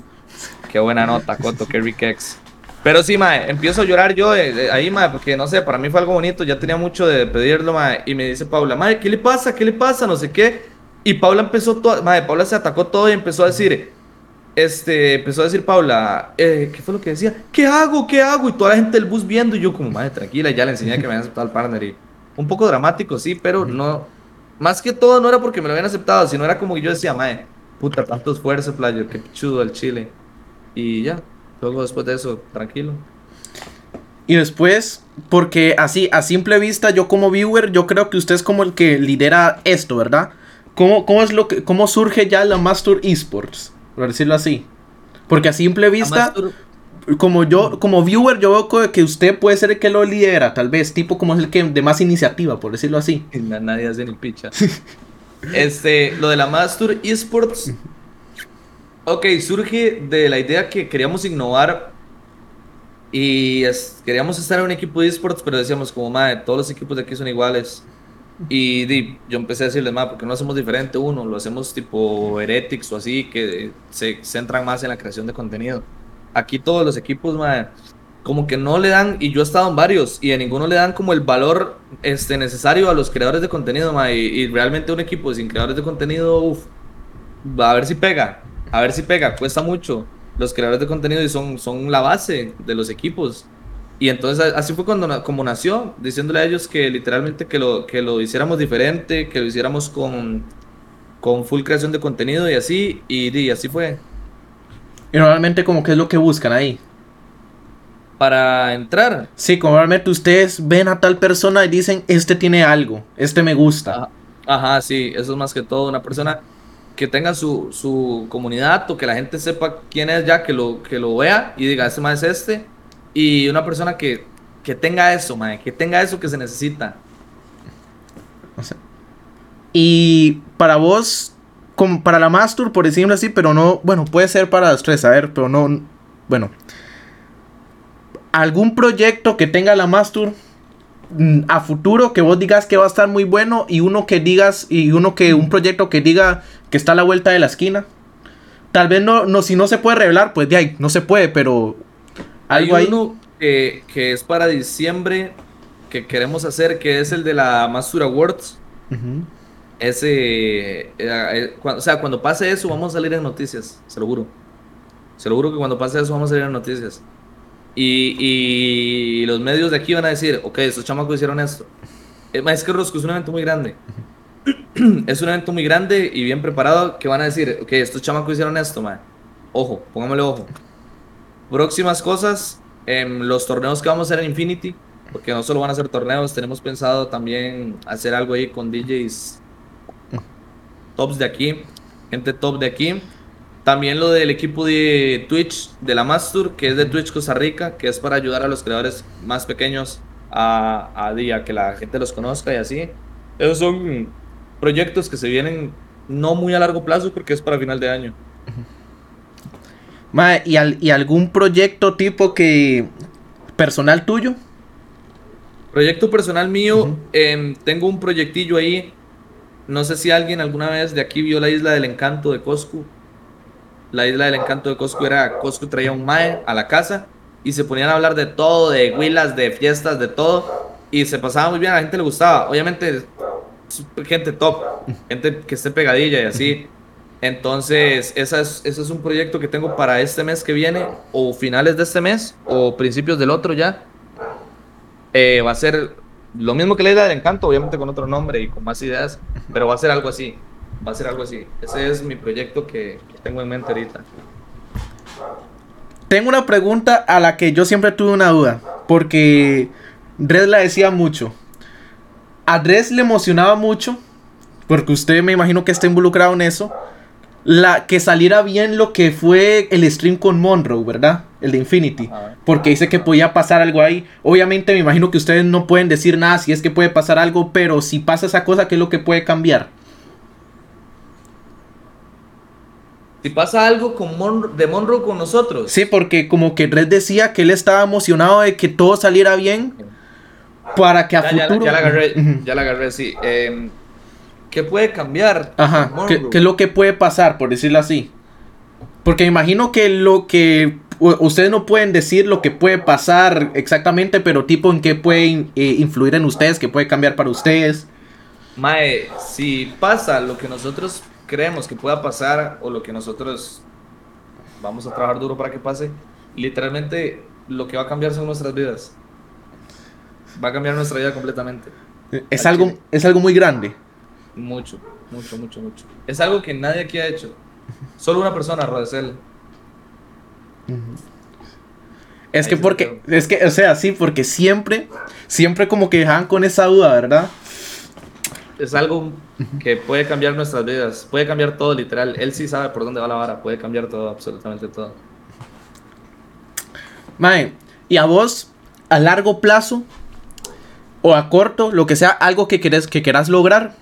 [SPEAKER 2] Qué buena nota, Coto, qué Rikex. Pero sí, mae, empiezo a llorar yo eh, ahí, mae, porque no sé, para mí fue algo bonito, ya tenía mucho de pedirlo, mae, y me dice Paula, mae, ¿qué le pasa? ¿Qué le pasa? No sé qué. Y Paula empezó todo, mae, Paula se atacó todo y empezó a decir, este, empezó a decir Paula, eh, ¿qué fue lo que decía? ¿Qué hago? ¿Qué hago? Y toda la gente del bus viendo, y yo como, mae, tranquila, ya le enseñé que me habían aceptado el partner y un poco dramático, sí, pero no, más que todo no era porque me lo habían aceptado, sino era como que yo decía, mae, puta, tanto esfuerzo, playo, qué chudo el chile. Y ya, luego después de eso, tranquilo.
[SPEAKER 1] Y después, porque así, a simple vista, yo como viewer, yo creo que usted es como el que lidera esto, ¿verdad? ¿Cómo, cómo es lo que, cómo surge ya la Master Esports? Por decirlo así. Porque a simple vista, como yo, como viewer, yo veo que usted puede ser el que lo lidera, tal vez, tipo como es el que de más iniciativa, por decirlo así.
[SPEAKER 2] nadie hace ni picha. este, lo de la Master Esports. Ok, surge de la idea que queríamos innovar y es- queríamos estar en un equipo de esports, pero decíamos como, madre, todos los equipos de aquí son iguales. Y yo empecé a decirles, madre, porque no hacemos diferente uno, lo hacemos tipo Heretics o así, que se centran más en la creación de contenido. Aquí todos los equipos, madre, como que no le dan, y yo he estado en varios, y a ninguno le dan como el valor este, necesario a los creadores de contenido, y, realmente un equipo sin creadores de contenido, uff, a ver si pega, a ver si pega, cuesta mucho. Los creadores de contenido son, son la base de los equipos. Y entonces así fue cuando como nació, diciéndole a ellos que literalmente que lo, que lo hiciéramos diferente, que lo hiciéramos con, con full creación de contenido y así, y, así fue.
[SPEAKER 1] Y normalmente como que es lo que buscan ahí.
[SPEAKER 2] Para entrar,
[SPEAKER 1] Sí, como normalmente ustedes ven a tal persona y dicen, este tiene algo, este me gusta.
[SPEAKER 2] Ajá, ajá, sí, eso es más que todo una persona que tenga su, su comunidad o que la gente sepa quién es ya, que lo, que lo vea y diga, este más es este. Y una persona que, que tenga eso, que tenga eso que se necesita.
[SPEAKER 1] O sea, y para vos, como para la Mastur, por decirlo así, pero no, bueno, puede ser para los tres, a ver, pero no, bueno. ¿Algún proyecto que tenga la Mastur mm, a futuro que vos digas que va a estar muy bueno y uno que digas, y uno que, un proyecto que diga que está a la vuelta de la esquina? Tal vez no, no si no se puede revelar, pues de ahí, no se puede, pero
[SPEAKER 2] Hay
[SPEAKER 1] ahí.
[SPEAKER 2] uno que, que es para diciembre que queremos hacer, que es el de la Mastur Awards.
[SPEAKER 1] Ujú.
[SPEAKER 2] Ese, eh, eh, cua- o sea, cuando pase eso vamos a salir en noticias, se lo juro. Se lo juro que cuando pase eso vamos a salir en noticias. Y, y los medios de aquí van a decir, ok, estos chamacos hicieron esto. Eh, Es que Rosco es un evento muy grande. es un evento muy grande y bien preparado que van a decir, ok, estos chamacos hicieron esto, man. Ojo, póngamele ojo. Próximas cosas, em, los torneos que vamos a hacer en Infinity, porque no solo van a ser torneos, tenemos pensado también hacer algo ahí con DJs tops de aquí, gente top de aquí. También lo del equipo de Twitch de la Mastur, que es de Twitch Costa Rica, que es para ayudar a los creadores más pequeños a, a que la gente los conozca y así. Esos son proyectos que se vienen no muy a largo plazo porque es para final de año.
[SPEAKER 1] Mae, ¿y, al- y algún proyecto tipo que personal tuyo?
[SPEAKER 2] Proyecto personal mío, em, tengo un proyectillo ahí. No sé si alguien alguna vez de aquí vio la isla del encanto de Coscu. La isla del encanto de Coscu era, Coscu traía un mae a la casa y se ponían a hablar de todo, de huilas, de fiestas, de todo. Y se pasaba muy bien, a la gente le gustaba. Obviamente, gente top, gente que esté pegadilla y así. Entonces, esa es, ese es un proyecto que tengo para este mes que viene, o finales de este mes, o principios del otro ya. Eh, va a ser lo mismo que la isla del encanto, obviamente con otro nombre y con más ideas, pero va a ser algo así. Va a ser algo así. Ese es mi proyecto que, que tengo en mente ahorita.
[SPEAKER 1] Tengo una pregunta a la que yo siempre tuve una duda, porque Dres la decía mucho. A Dres le emocionaba mucho, porque usted me imagino que está involucrado en eso, la que saliera bien lo que fue el stream con Monroe, ¿verdad? El de Infinity. Porque dice que podía pasar algo ahí. Obviamente me imagino que ustedes no pueden decir nada si es que puede pasar algo, pero si pasa esa cosa, ¿qué es lo que puede cambiar?
[SPEAKER 2] Si pasa algo con de Monroe con nosotros,
[SPEAKER 1] Sí, porque como que Red decía que él estaba emocionado de que todo saliera bien para que a
[SPEAKER 2] ya,
[SPEAKER 1] futuro...
[SPEAKER 2] ya la agarré, ya la aguarré, sí. Em, ¿Qué puede cambiar?
[SPEAKER 1] Ajá, ¿qué, qué es lo que puede pasar, por decirlo así? Porque me imagino que lo que... Ustedes no pueden decir lo que puede pasar exactamente, pero tipo en qué puede in- eh, influir en ustedes, qué puede cambiar para ustedes.
[SPEAKER 2] Mae, si pasa lo que nosotros creemos que pueda pasar o lo que nosotros vamos a trabajar duro para que pase, literalmente lo que va a cambiar son nuestras vidas. Va a cambiar nuestra vida completamente.
[SPEAKER 1] Es
[SPEAKER 2] Al
[SPEAKER 1] algo, es algo muy grande.
[SPEAKER 2] Mucho, mucho, mucho, mucho. Es algo que nadie aquí ha hecho. Solo una persona, Rodesel.
[SPEAKER 1] Es
[SPEAKER 2] Ahí
[SPEAKER 1] que porque, es que, o sea, sí, porque siempre, siempre como que dejan con esa duda, ¿verdad?
[SPEAKER 2] Es algo que puede cambiar nuestras vidas. Puede cambiar todo, literal. Él sí sabe por dónde va la vara. Puede cambiar todo, absolutamente todo.
[SPEAKER 1] Mae, y a vos, a largo plazo o a corto, lo que sea, algo que querés, que quieras lograr,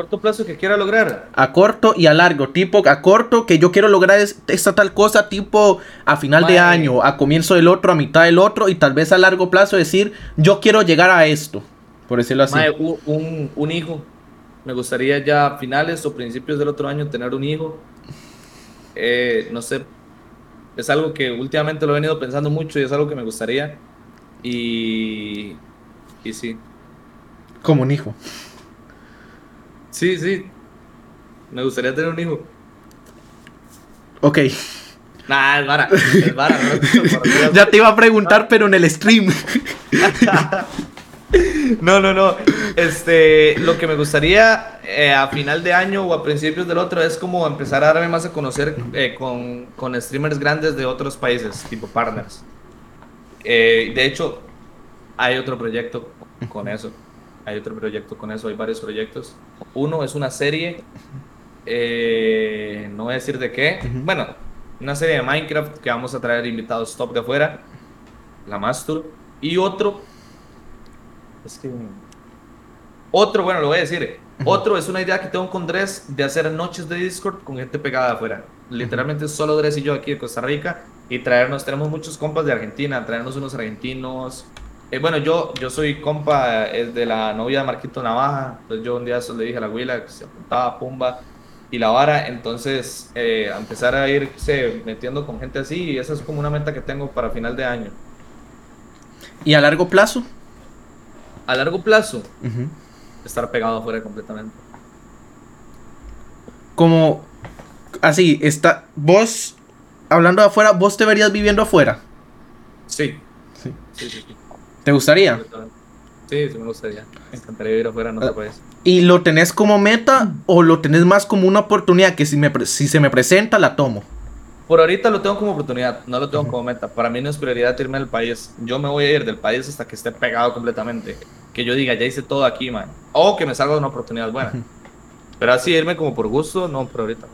[SPEAKER 2] Corto plazo que quiera lograr.
[SPEAKER 1] a corto y a largo, tipo a corto que yo quiero lograr es- esta tal cosa, tipo a final de año, a comienzo del otro, a mitad del otro, y tal vez a largo plazo decir, yo quiero llegar a esto, por decirlo así.
[SPEAKER 2] U- un, un hijo. Me gustaría ya a finales o principios del otro año tener un hijo. Eh, no sé. Es algo que últimamente lo he venido pensando mucho y es algo que me gustaría. Y. Y sí.
[SPEAKER 1] Como un hijo.
[SPEAKER 2] Sí, sí. Me gustaría tener un hijo.
[SPEAKER 1] Ok.
[SPEAKER 2] Nah, es vara. Es vara. no,
[SPEAKER 1] ya te iba a preguntar, pero en el stream.
[SPEAKER 2] No, no, no. Este, lo que me gustaría eh, a final de año o a principios del otro es como empezar a darme más a conocer eh, con, con streamers grandes de otros países, tipo partners. Eh, de hecho, hay otro proyecto con eso. Hay otro proyecto con eso, hay varios proyectos. Uno es una serie Eh, no voy a decir de qué. Bueno, una serie de Minecraft que vamos a traer invitados top de afuera. La Mastur. Y otro. Es que. Otro, bueno, lo voy a decir. Otro es una idea que tengo con Dres de hacer noches de Discord con gente pegada de afuera. Literalmente solo Dres y yo aquí de Costa Rica. Y traernos, tenemos muchos compas de Argentina, traernos unos argentinos. Eh, bueno, yo, yo soy compa de la novia de Marquito Navaja. Entonces yo un día le dije a la Huila que se apuntaba Pumba y la vara. Entonces eh, empezar a irse metiendo con gente así. Y esa es como una meta que tengo para final de año.
[SPEAKER 1] ¿Y a largo plazo?
[SPEAKER 2] A largo plazo, estar pegado afuera completamente.
[SPEAKER 1] Como así, está. Vos, hablando de afuera, vos te verías viviendo afuera.
[SPEAKER 2] Sí.
[SPEAKER 1] Sí.
[SPEAKER 2] Sí, sí, sí.
[SPEAKER 1] ¿Te gustaría?
[SPEAKER 2] Sí, sí me gustaría. Me encantaría vivir afuera en otro país.
[SPEAKER 1] ¿Y lo tenés como meta o lo tenés más como una oportunidad que si, me, si se me presenta la tomo?
[SPEAKER 2] Por ahorita lo tengo como oportunidad, no lo tengo como meta. Para mí no es prioridad irme del país. Yo me voy a ir del país hasta que esté pegado completamente. Que yo diga, ya hice todo aquí, man. O que me salga una oportunidad buena. Pero así irme como por gusto, no, por ahorita.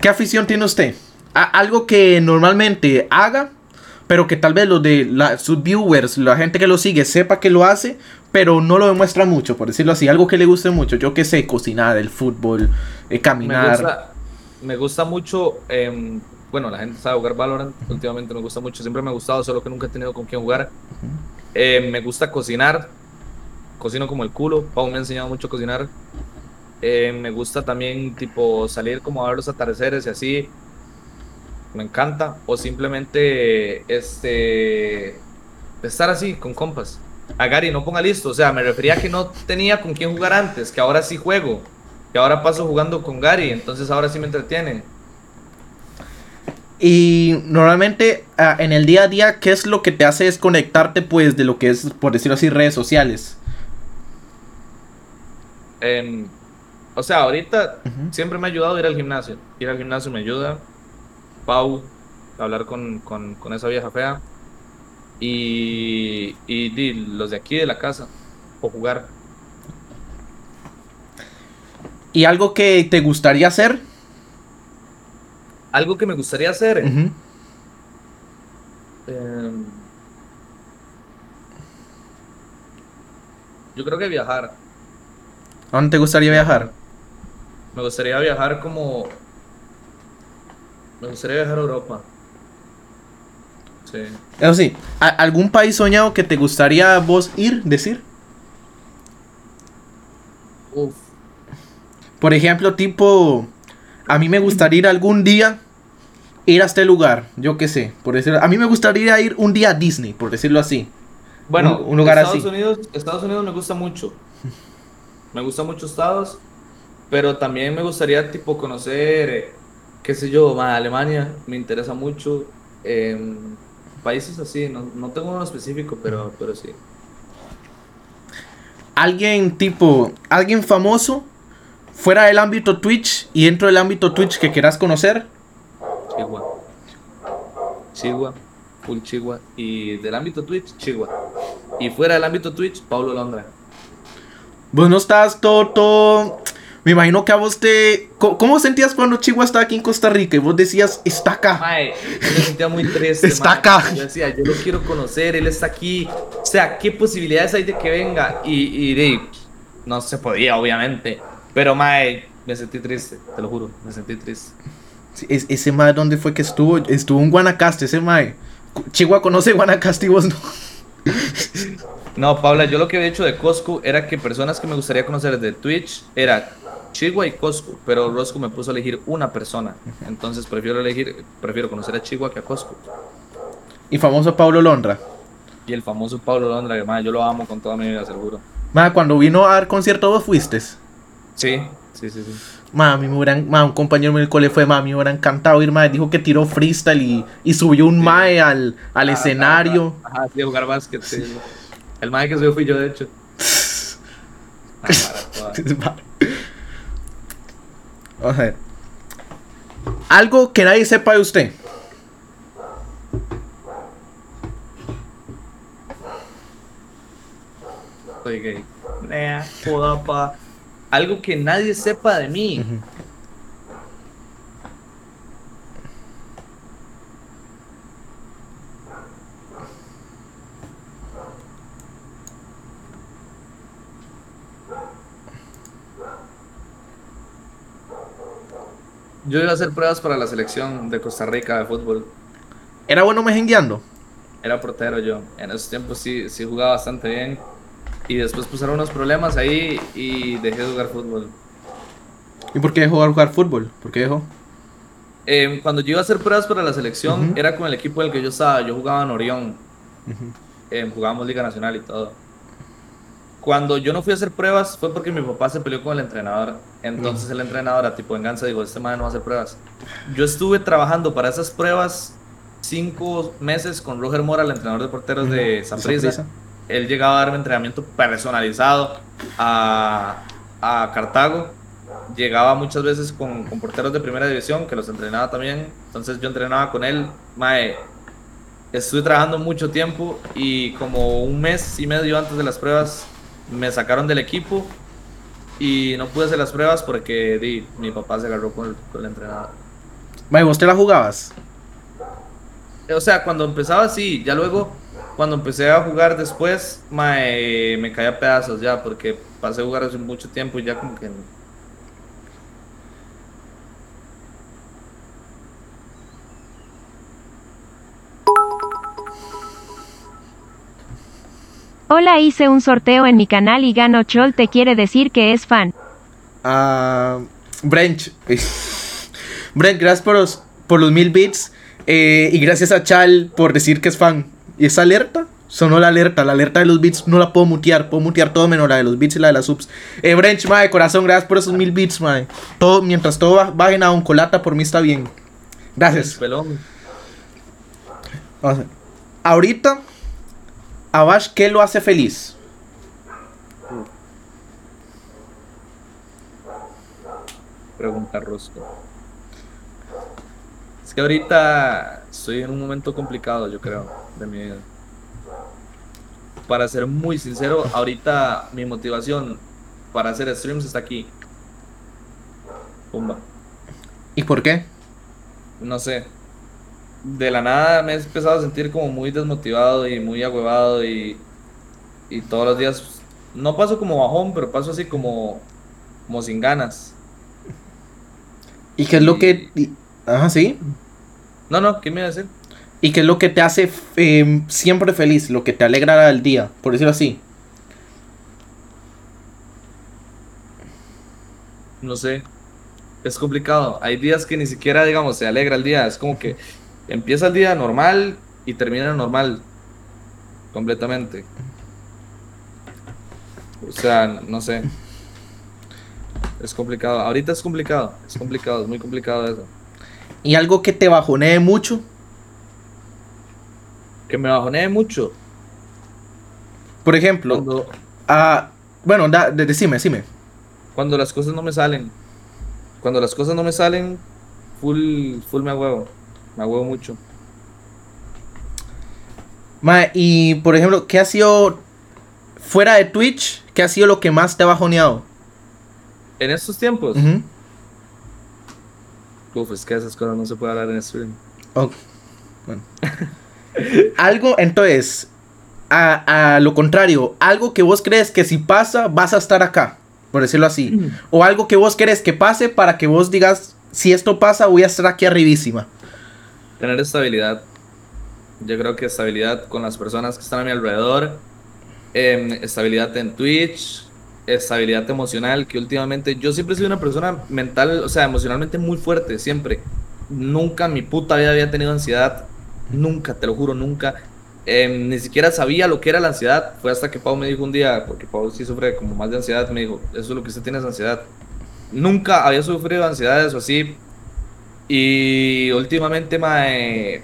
[SPEAKER 1] ¿Qué afición tiene usted? Algo que normalmente haga, pero que tal vez los de la- sus viewers, la gente que lo sigue, sepa que lo hace, pero no lo demuestra mucho, por decirlo así. Algo que le guste mucho. Yo qué sé, cocinar, el fútbol, eh,
[SPEAKER 2] Me
[SPEAKER 1] caminar.
[SPEAKER 2] gusta, me gusta mucho, em, bueno, la gente sabe jugar Valorant, últimamente me gusta mucho, siempre me ha gustado, solo que nunca he tenido con quién jugar. Em, me gusta cocinar, cocino como el culo, Pau me ha enseñado mucho a cocinar. Em, me gusta también, tipo, salir como a ver los atardeceres y así, me encanta. O simplemente, este, estar así, con compas. A Gary, no ponga listo, o sea, me refería a que no tenía con quién jugar antes, que ahora sí juego. Que ahora paso jugando con Gary, entonces ahora sí me entretiene.
[SPEAKER 1] Y normalmente ah, en el día a día, ¿qué es lo que te hace desconectarte pues de lo que es, por decirlo así, redes sociales?
[SPEAKER 2] Em, o sea, ahorita siempre me ha ayudado ir al gimnasio. Ir al gimnasio me ayuda. Pau, hablar con, con, con esa vieja fea. Y, y los de aquí de la casa. O jugar.
[SPEAKER 1] ¿Y algo que te gustaría hacer?
[SPEAKER 2] Algo que me gustaría hacer. Em, yo creo que viajar.
[SPEAKER 1] ¿A dónde te gustaría viajar?
[SPEAKER 2] Me gustaría viajar como. Me gustaría viajar a Europa. Sí.
[SPEAKER 1] Eso sí, ¿a- ¿algún país soñado que te gustaría vos ir, decir?
[SPEAKER 2] Uf.
[SPEAKER 1] Por ejemplo, tipo, a mí me gustaría ir algún día, ir a este lugar, yo qué sé, por decirlo, a mí me gustaría ir un día a Disney, por decirlo así.
[SPEAKER 2] Bueno,
[SPEAKER 1] Un- un lugar
[SPEAKER 2] Estados
[SPEAKER 1] así.
[SPEAKER 2] Unidos, Estados Unidos me gusta mucho. Me gusta mucho Estados, pero también me gustaría tipo conocer, eh, qué sé yo, ma, Alemania, me interesa mucho. em, países así, no, no tengo uno específico, pero, pero sí.
[SPEAKER 1] Alguien tipo, alguien famoso, fuera del ámbito Twitch y dentro del ámbito Twitch que quieras conocer.
[SPEAKER 2] Chihuahua. Chihuahua, full Chihuahua. Y del ámbito Twitch, Chihuahua. Y fuera del ámbito Twitch, Pablo Londra.
[SPEAKER 1] Vos no estás todo, todo... Me imagino que a vos te... ¿Cómo, cómo sentías cuando Chihuahua estaba aquí en Costa Rica y vos decías, está acá?
[SPEAKER 2] Mae, yo me sentía muy triste.
[SPEAKER 1] Está
[SPEAKER 2] mae.
[SPEAKER 1] acá.
[SPEAKER 2] Yo decía, yo lo quiero conocer, él está aquí. O sea, ¿qué posibilidades hay de que venga? Y, y de, no se podía, obviamente. Pero, mae, me sentí triste, te lo juro, me sentí triste.
[SPEAKER 1] Sí, es- ese mae, ¿dónde fue que estuvo? Estuvo en Guanacaste, ese mae. Chihuahua conoce Guanacaste y vos no.
[SPEAKER 2] No, Paula, yo lo que había hecho de Costco era que personas que me gustaría conocer de Twitch era Chihuahua y Costco, pero Rosco me puso a elegir una persona. Entonces prefiero elegir, prefiero conocer a Chihuahua que a Costco.
[SPEAKER 1] Y famoso Pablo Londra.
[SPEAKER 2] Y el famoso Pablo Londra, que yo lo amo con toda mi vida, seguro.
[SPEAKER 1] Cuando vino a dar concierto vos fuiste.
[SPEAKER 2] Sí, sí, sí, sí.
[SPEAKER 1] Mami, me hubieran, ma, un compañero mío del cole fue, mami, me hubiera encantado ir, mae. Dijo que tiró freestyle y, y subió un
[SPEAKER 2] Sí.
[SPEAKER 1] mae al, al
[SPEAKER 2] Ah,
[SPEAKER 1] escenario.
[SPEAKER 2] Ajá, sí, a jugar básquet, sí. El mae que subió fui yo, de hecho.
[SPEAKER 1] A ver. Algo que nadie sepa de usted.
[SPEAKER 2] Soy gay. Nah, algo que nadie sepa de mí.
[SPEAKER 1] Ujú.
[SPEAKER 2] Yo iba a hacer pruebas para la selección de Costa Rica de fútbol.
[SPEAKER 1] ¿Era bueno mejengueando?
[SPEAKER 2] Era portero yo. En esos tiempos sí, sí jugaba bastante bien. Y después pusieron unos problemas ahí y dejé de jugar fútbol.
[SPEAKER 1] ¿Y por qué dejó de jugar fútbol? ¿Por qué dejó?
[SPEAKER 2] Eh, cuando yo iba a hacer pruebas para la selección, era con el equipo del que yo estaba. Yo jugaba en Orión. Eh, jugábamos Liga Nacional y todo. Cuando yo no fui a hacer pruebas fue porque mi papá se peleó con el entrenador. Entonces el entrenador a tipo venganza dijo, este man no va a hacer pruebas. Yo estuve trabajando para esas pruebas cinco meses con Roger Mora, el entrenador de porteros de Saprissa.
[SPEAKER 1] Saprissa.
[SPEAKER 2] Él llegaba a darme entrenamiento personalizado a, a Cartago. Llegaba muchas veces con, con porteros de primera división que los entrenaba también. Entonces yo entrenaba con él. Mae, estuve trabajando mucho tiempo y como un mes y medio antes de las pruebas me sacaron del equipo y no pude hacer las pruebas porque di, mi papá se agarró con el, con el entrenador.
[SPEAKER 1] Mae, ¿vos te la jugabas?
[SPEAKER 2] O sea, cuando empezaba sí, ya luego cuando empecé a jugar después me caía a pedazos ya porque pasé a jugar hace mucho tiempo y ya como que
[SPEAKER 3] Hola, hice un sorteo en mi canal y Gano Chol te quiere decir que es fan.
[SPEAKER 1] Ah, Brench. Brent, gracias por los, por los mil bits. eh, y gracias a Chal por decir que es fan. ¿Y esa alerta? Sonó la alerta. La alerta de los bits no la puedo mutear. Puedo mutear todo menos la de los bits y la de las subs. Eh, Brench, mae, de corazón, gracias por esos mil bits, mae. Todo, mientras todo ba- bajen a un colata, por mí está bien. Gracias.
[SPEAKER 2] pelón.
[SPEAKER 1] Vamos a ver. Ahorita, a Bash, ¿qué lo hace feliz?
[SPEAKER 2] Pregunta Rosco. Es que ahorita estoy en un momento complicado, yo creo, de mi vida. Para ser muy sincero, ahorita mi motivación para hacer streams está aquí. Pumba.
[SPEAKER 1] ¿Y por qué?
[SPEAKER 2] No sé. De la nada me he empezado a sentir como muy desmotivado y muy agüevado y, y todos los días no paso como bajón, pero paso así como, como sin ganas.
[SPEAKER 1] ¿Y qué es lo que... y- Ajá, sí.
[SPEAKER 2] No, no, ¿qué me iba a decir?
[SPEAKER 1] ¿Y qué es lo que te hace eh, siempre feliz? Lo que te alegra el día, por decirlo así.
[SPEAKER 2] No sé. Es complicado. Hay días que ni siquiera, digamos, se alegra el día. Es como que empieza el día normal y termina normal. Completamente. O sea, no sé. Es complicado. Ahorita es complicado. Es complicado. Es muy complicado eso.
[SPEAKER 1] ¿Y algo que te bajonee mucho?
[SPEAKER 2] Que me bajonee mucho.
[SPEAKER 1] Por ejemplo,
[SPEAKER 2] Cuando,
[SPEAKER 1] ah, bueno, da, de- decime, decime.
[SPEAKER 2] cuando las cosas no me salen. Cuando las cosas no me salen, full, full me huevo. Me huevo mucho.
[SPEAKER 1] Ma, y por ejemplo, ¿qué ha sido fuera de Twitch? ¿Qué ha sido lo que más te ha bajoneado?
[SPEAKER 2] En estos tiempos. Uf, es que esas cosas no se puede hablar en stream.
[SPEAKER 1] Bueno. algo, entonces, a, a lo contrario, algo que vos crees que si pasa, vas a estar acá, por decirlo así. O algo que vos crees que pase para que vos digas, si esto pasa, voy a estar aquí arribísima.
[SPEAKER 2] Tener estabilidad. Yo creo que estabilidad con las personas que están a mi alrededor. em, estabilidad en Twitch. Estabilidad emocional. Que últimamente yo siempre he sido una persona mental, o sea, emocionalmente muy fuerte. Siempre. Nunca en mi puta vida había tenido ansiedad. Nunca, te lo juro, nunca. Em, ni siquiera sabía lo que era la ansiedad. Fue hasta que Pau me dijo un día, porque Pau sí sufre como más de ansiedad, me dijo, eso es lo que usted tiene es ansiedad. Nunca había sufrido ansiedades o así. Y últimamente, mae,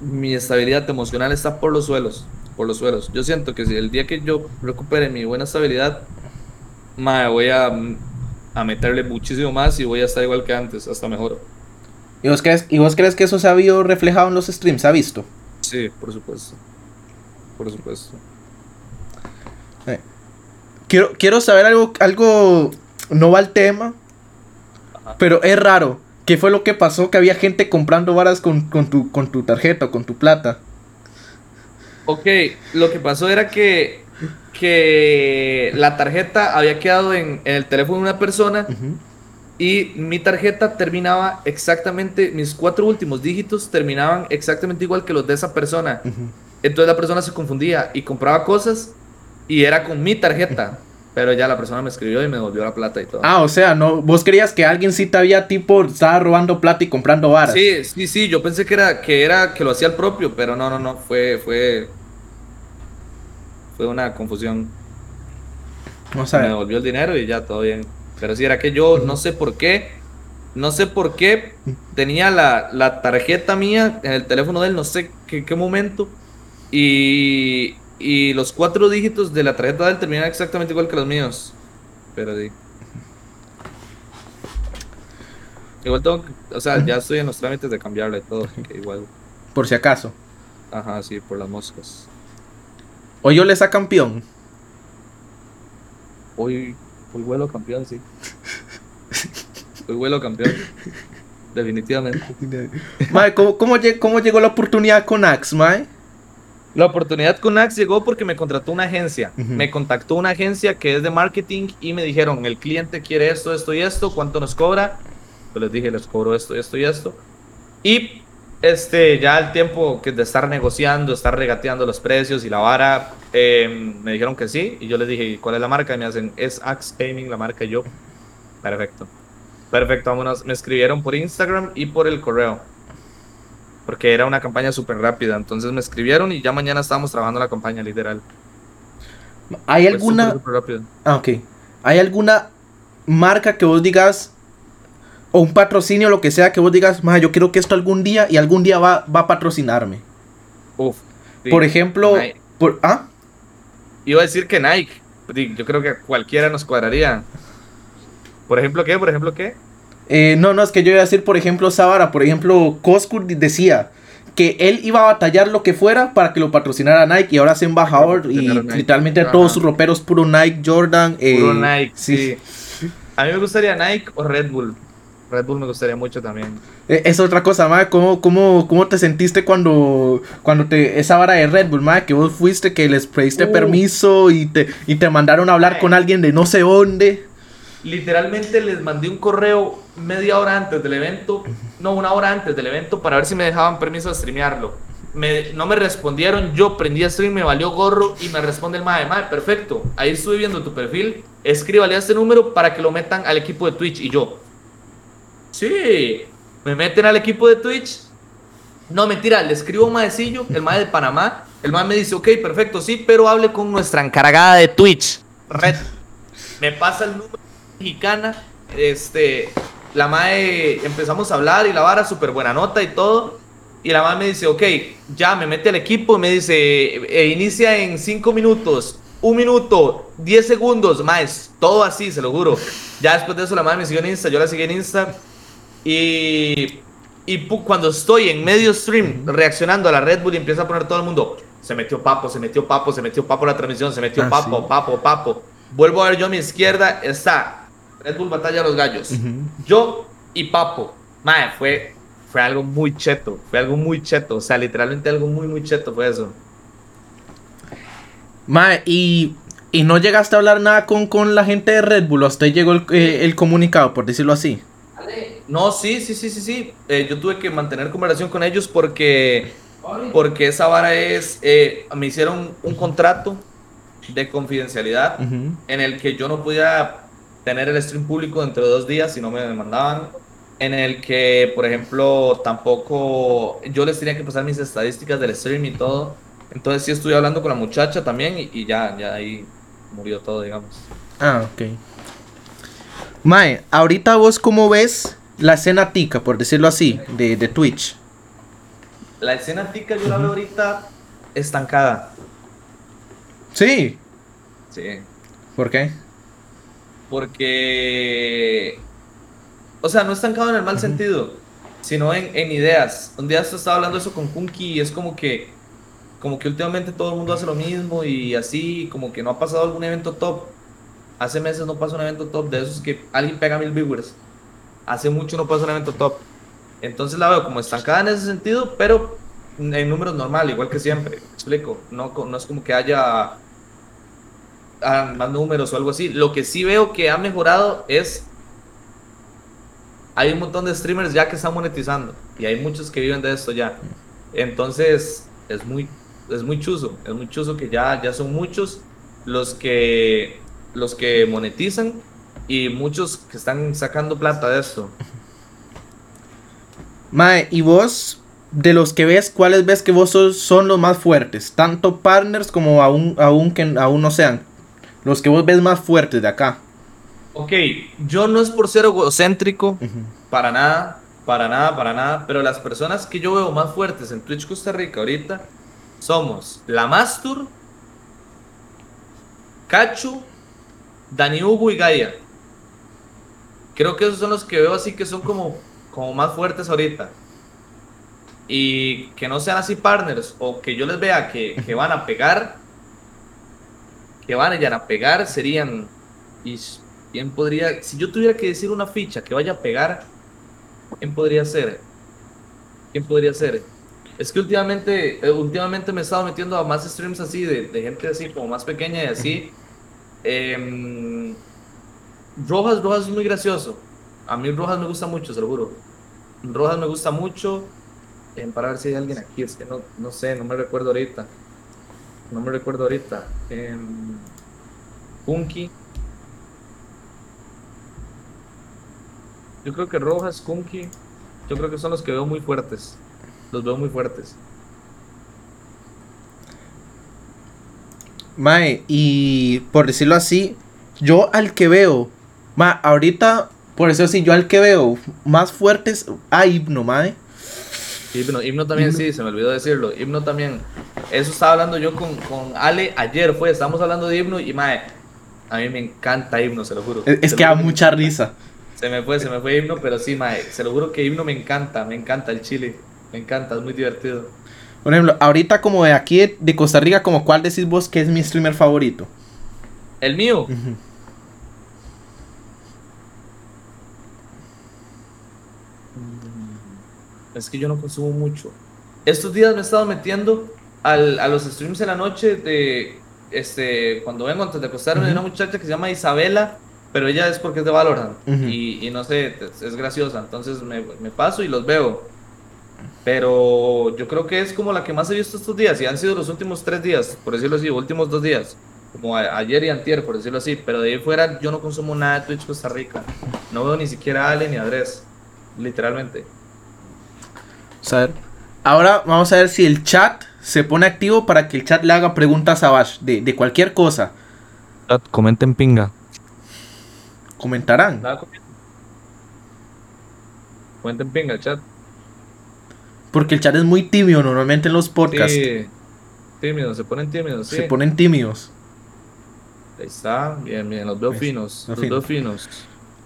[SPEAKER 2] mi estabilidad emocional está por los suelos. Por los suelos. Yo siento que si el día que yo recupere mi buena estabilidad, mae, voy a, a meterle muchísimo más y voy a estar igual que antes, hasta mejor.
[SPEAKER 1] ¿Y vos, crees, ¿Y vos crees que eso se ha habido reflejado en los streams? ¿Se ha visto?
[SPEAKER 2] Sí, por supuesto. Por supuesto.
[SPEAKER 1] quiero, quiero saber algo, algo, no va al tema,
[SPEAKER 2] Ajá.
[SPEAKER 1] pero es raro. ¿Qué fue lo que pasó? Que había gente comprando varas con, con, tu, con tu tarjeta, con tu plata.
[SPEAKER 2] Ok, lo que pasó era que, que la tarjeta había quedado en, en el teléfono de una persona y mi tarjeta terminaba exactamente, mis cuatro últimos dígitos terminaban exactamente igual que los de esa persona.
[SPEAKER 1] Ujú.
[SPEAKER 2] Entonces la persona se confundía y compraba cosas y era con mi tarjeta. Pero ya la persona me escribió y me devolvió la plata y todo.
[SPEAKER 1] Ah, o sea, no, vos creías que alguien sí te había tipo, estaba robando plata y comprando varas.
[SPEAKER 2] Sí, sí, sí, yo pensé que era que era que lo hacía el propio, pero no, no, no, fue fue fue una confusión.
[SPEAKER 1] Vamos
[SPEAKER 2] Me
[SPEAKER 1] a ver.
[SPEAKER 2] devolvió el dinero y ya todo bien. Pero sí era que yo no sé por qué no sé por qué tenía la, la tarjeta mía en el teléfono de él, no sé qué, qué momento y y los cuatro dígitos de la tarjeta de él terminaban exactamente igual que los míos. Pero sí. Igual tengo, que- o sea, ya estoy en los trámites de cambiarla y todo, que igual.
[SPEAKER 1] Por si acaso.
[SPEAKER 2] Ajá, sí, por las moscas.
[SPEAKER 1] O yo les a campeón.
[SPEAKER 2] Hoy, hoy vuelo campeón, sí. Hoy vuelo campeón. Definitivamente.
[SPEAKER 1] Mae, ¿cómo, cómo, cómo llegó la oportunidad con Axe, mae?
[SPEAKER 2] La oportunidad con Axe llegó porque me contrató una agencia.
[SPEAKER 1] Ujú.
[SPEAKER 2] Me contactó una agencia que es de marketing y me dijeron, el cliente quiere esto, esto y esto, ¿cuánto nos cobra? Yo les dije, les cobro esto, esto y esto. Y este, ya el tiempo que de estar negociando, estar regateando los precios y la vara, eh, me dijeron que sí. Y yo les dije, ¿cuál es la marca? Y me hacen, es Axe Gaming la marca. Y yo, perfecto. Perfecto, vámonos. Me escribieron por Instagram y por el correo. Porque era una campaña súper rápida. Entonces me escribieron y ya mañana estábamos trabajando la campaña, literal.
[SPEAKER 1] ¿Hay alguna...
[SPEAKER 2] rápido.
[SPEAKER 1] Ah, ok. ¿Hay alguna marca que vos digas, o un patrocinio, lo que sea, que vos digas, "Ma, yo quiero que esto algún día y algún día va, va a patrocinarme?
[SPEAKER 2] Uf. sí.
[SPEAKER 1] Por ejemplo,
[SPEAKER 2] Nike.
[SPEAKER 1] por, ¿ah?
[SPEAKER 2] Iba a decir que Nike. Yo creo que cualquiera nos cuadraría. Por ejemplo, ¿qué? Por ejemplo, ¿qué?
[SPEAKER 1] Eh, no, no, es que yo iba a decir, por ejemplo, Savara, por ejemplo, Coscourt decía que él iba a batallar lo que fuera para que lo patrocinara Nike y ahora es embajador y
[SPEAKER 2] Nike.
[SPEAKER 1] literalmente
[SPEAKER 2] Ajá.
[SPEAKER 1] todos sus roperos puro Nike, Jordan. eh,
[SPEAKER 2] Puro Nike,
[SPEAKER 1] sí.
[SPEAKER 2] sí. A mí me gustaría Nike o Red Bull. Red Bull me gustaría mucho también.
[SPEAKER 1] Eh, Es otra cosa, ma, ¿cómo, cómo, cómo te sentiste cuando, cuando te, esa vara de Red Bull, ma, que vos fuiste, que les pediste
[SPEAKER 2] Uh.
[SPEAKER 1] permiso y te, y te mandaron a hablar
[SPEAKER 2] Ay.
[SPEAKER 1] con alguien de no sé dónde?
[SPEAKER 2] Literalmente les mandé un correo media hora antes del evento, no, una hora antes del evento, para ver si me dejaban permiso de streamearlo. Me- no me respondieron, yo prendí a stream, me valió gorro y me responde el mae, mae, perfecto, ahí estuve viendo tu perfil, escríbale a este número para que lo metan al equipo de Twitch y yo. Sí, me meten al equipo de Twitch. No, mentira, le escribo un maecillo, el mae de Panamá. El mae me dice, ok, perfecto, sí, pero hable con nuestra encargada de Twitch. Red. Me pasa el número mexicana. Este, la mae, empezamos a hablar y la vara, súper buena nota y todo. Y la mae me dice, ok, ya me mete al equipo y me dice, "Eh, inicia en 5 minutos, un minuto, 10 segundos, más, todo así, se lo juro. Ya después de eso la mae me siguió en Insta, yo la seguí en Insta. Y, y cuando estoy en medio stream reaccionando a la Red Bull y empieza a poner todo el mundo, se metió papo, se metió papo, se metió papo la transmisión, se metió
[SPEAKER 1] Ah,
[SPEAKER 2] papo,
[SPEAKER 1] sí.
[SPEAKER 2] papo, papo. Vuelvo a ver yo a mi izquierda, está Red Bull Batalla a los Gallos. Yo y Papo. Mae, fue, fue algo muy cheto. Fue algo muy cheto. O sea, literalmente algo muy, muy cheto fue eso.
[SPEAKER 1] Ma, y, y no llegaste a hablar nada con, con la gente de Red Bull, hasta ahí llegó el, eh, el comunicado, por decirlo así.
[SPEAKER 2] No, sí, sí, sí, sí, sí. Eh, yo tuve que mantener conversación con ellos porque, porque esa vara es. eh, me hicieron un contrato de confidencialidad en el que yo no podía tener el stream público dentro de dos días si no me demandaban. En el que, por ejemplo, tampoco yo les tenía que pasar mis estadísticas del stream y todo. Entonces sí estuve hablando con la muchacha también y, y ya, ya ahí murió todo, digamos.
[SPEAKER 1] Ah, ok. Mae, ahorita vos cómo ves la escena tica, por decirlo así, de, de Twitch.
[SPEAKER 2] La escena tica yo la veo ahorita estancada.
[SPEAKER 1] Sí.
[SPEAKER 2] Sí.
[SPEAKER 1] ¿Por qué?
[SPEAKER 2] Porque... O sea, no estancado en el mal sentido, sino en, en ideas. Un día estaba hablando eso con Kunki y es como que... Como que últimamente todo el mundo hace lo mismo y así, como que no ha pasado algún evento top. Hace meses no pasa un evento top de esos que alguien pega mil viewers. Hace mucho no pasa un evento top. Entonces la veo como estancada en ese sentido, pero en números normal, igual que siempre. ¿me explico. No, co- no es como que haya ah, más números o algo así. Lo que sí veo que ha mejorado es. Hay un montón de streamers ya que están monetizando. Y hay muchos que viven de esto ya. Entonces, es muy, es muy chuzo. Es muy chuzo que ya, ya son muchos los que, los que monetizan y muchos que están sacando plata de esto.
[SPEAKER 1] Mae, y vos, de los que ves, ¿cuáles ves que vos sos- son los más fuertes? Tanto partners como aún, aún que aún no sean. Los que vos ves más fuertes de acá.
[SPEAKER 2] Ok, yo no es por ser egocéntrico, para nada, para nada, para nada, pero las personas que yo veo más fuertes en Twitch Costa Rica ahorita somos La Mastur, Cachu, Dani Hugo y Gaia. Creo que esos son los que veo así que son como, como más fuertes ahorita. Y que no sean así partners o que yo les vea que, que van a pegar, que van a pegar serían... Y ¿Quién podría, si yo tuviera que decir una ficha que vaya a pegar, ¿quién podría ser? ¿Quién podría ser? Es que últimamente, eh, últimamente me he estado metiendo a más streams así, de, de gente así, como más pequeña y así. Em, Rojas, Rojas es muy gracioso. A mí Rojas me gusta mucho, se lo juro. Rojas me gusta mucho. Em, para ver si hay alguien aquí, es que no, no sé, no me recuerdo ahorita. No me recuerdo ahorita. Em, Punky. Yo creo que Rojas, Kunki, yo creo que son los que veo muy fuertes. Los veo muy fuertes.
[SPEAKER 1] Mae, y por decirlo así, yo al que veo, ma, ahorita, por decirlo así, yo al que veo más fuertes a Hipno, mae.
[SPEAKER 2] Himno, Himno también, sí, se me olvidó decirlo. Himno también. Eso estaba hablando yo con, con Ale ayer, fue, estábamos hablando de Himno y mae, a mí me encanta Himno, se lo juro.
[SPEAKER 1] Es, que da mucha risa.
[SPEAKER 2] Se me fue, se me fue Himno, pero sí, mae, se lo juro que Himno me encanta, me encanta el chile. Me encanta, es muy divertido.
[SPEAKER 1] Por ejemplo, ahorita como de aquí de, Costa Rica, como cuál decís vos que es mi streamer favorito.
[SPEAKER 2] El mío. Es que yo no consumo mucho. Estos días me he estado metiendo al- a los streams en la noche de este cuando vengo antes de acostarme de una muchacha que se llama Isabela, pero ella es porque es de Valorant y, y no sé, es, es graciosa, entonces me, me paso y los veo. Pero yo creo que es como la que más he visto estos días y han sido los últimos tres días, por decirlo así, últimos dos días. Como a- ayer y antier, por decirlo así. Pero de ahí fuera yo no consumo nada de Twitch Costa Rica. No veo ni siquiera a Ale ni a Andrés. Literalmente.
[SPEAKER 1] Vamos a ver. Ahora vamos a ver si el chat se pone activo para que el chat le haga preguntas a Bash de, de cualquier cosa.
[SPEAKER 2] Comenten pinga.
[SPEAKER 1] Comentarán.
[SPEAKER 2] Nada. Cuenten pinga, chat.
[SPEAKER 1] Porque el chat es muy tibio normalmente en los podcasts.
[SPEAKER 2] Sí. Tímidos, se ponen tímidos, sí.
[SPEAKER 1] Se ponen tímidos.
[SPEAKER 2] Ahí está, bien, bien, los veo
[SPEAKER 1] Pues,
[SPEAKER 2] finos.
[SPEAKER 1] los
[SPEAKER 2] veo finos.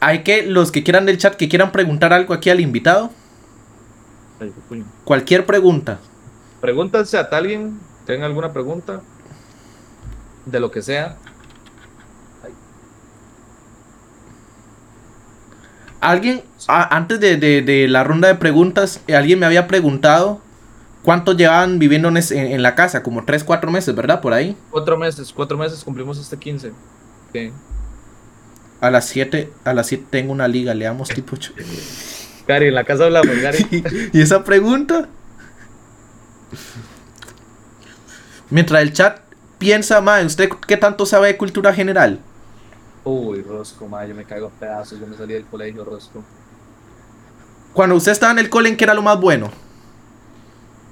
[SPEAKER 1] Hay que, los que quieran del chat, que quieran preguntar algo aquí al invitado,
[SPEAKER 2] Ay,
[SPEAKER 1] cualquier pregunta.
[SPEAKER 2] Pregunta al chat, ¿alguien tenga alguna pregunta? De lo que sea.
[SPEAKER 1] Alguien, a- antes de, de- de la ronda de preguntas, eh, alguien me había preguntado cuánto llevaban viviendo en, la casa, como 3, 4 meses, ¿verdad? Por ahí.
[SPEAKER 2] Cuatro meses, cuatro meses cumplimos este 15. Sí.
[SPEAKER 1] A las 7, a las 7 tengo una liga, le damos tipo... ocho.
[SPEAKER 2] Gary, en la casa hablamos, Gary.
[SPEAKER 1] ¿Y esa pregunta? Mientras el chat piensa, mae, ¿usted qué tanto sabe de cultura general?
[SPEAKER 2] Uy, Rosco, ma, yo me caigo a pedazos. Yo me salí del colegio, Rosco.
[SPEAKER 1] Cuando usted estaba en el cole, ¿en qué era lo más bueno?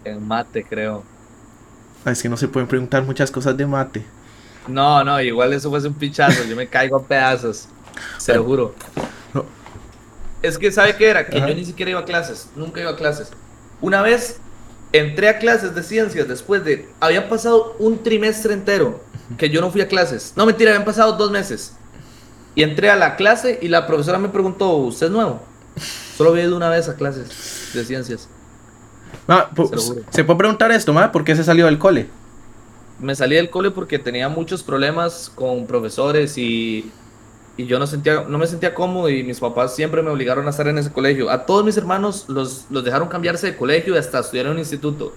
[SPEAKER 2] En mate, creo.
[SPEAKER 1] Ay, es que no se pueden preguntar muchas cosas de mate.
[SPEAKER 2] No, no, igual eso fue un pichazo. Yo me caigo a pedazos. Se lo juro.
[SPEAKER 1] No.
[SPEAKER 2] Es que, ¿sabe qué era? Que
[SPEAKER 1] Ajá.
[SPEAKER 2] yo ni siquiera iba a clases. Nunca iba a clases. Una vez entré a clases de ciencias después de. Había pasado un trimestre entero que yo no fui a clases. No, mentira, habían pasado dos meses. Y entré a la clase y la profesora me preguntó: ¿Usted es nuevo? Solo había ido una vez a clases de ciencias.
[SPEAKER 1] Ma,
[SPEAKER 2] Se.
[SPEAKER 1] ¿Se puede preguntar esto, ma? ¿Por qué se salió del cole?
[SPEAKER 2] me salí del cole porque tenía muchos problemas con profesores y y yo no, sentía, no me sentía cómodo y mis papás siempre me obligaron a estar en ese colegio. A todos mis hermanos los, los dejaron cambiarse de colegio y hasta estudiar en un instituto.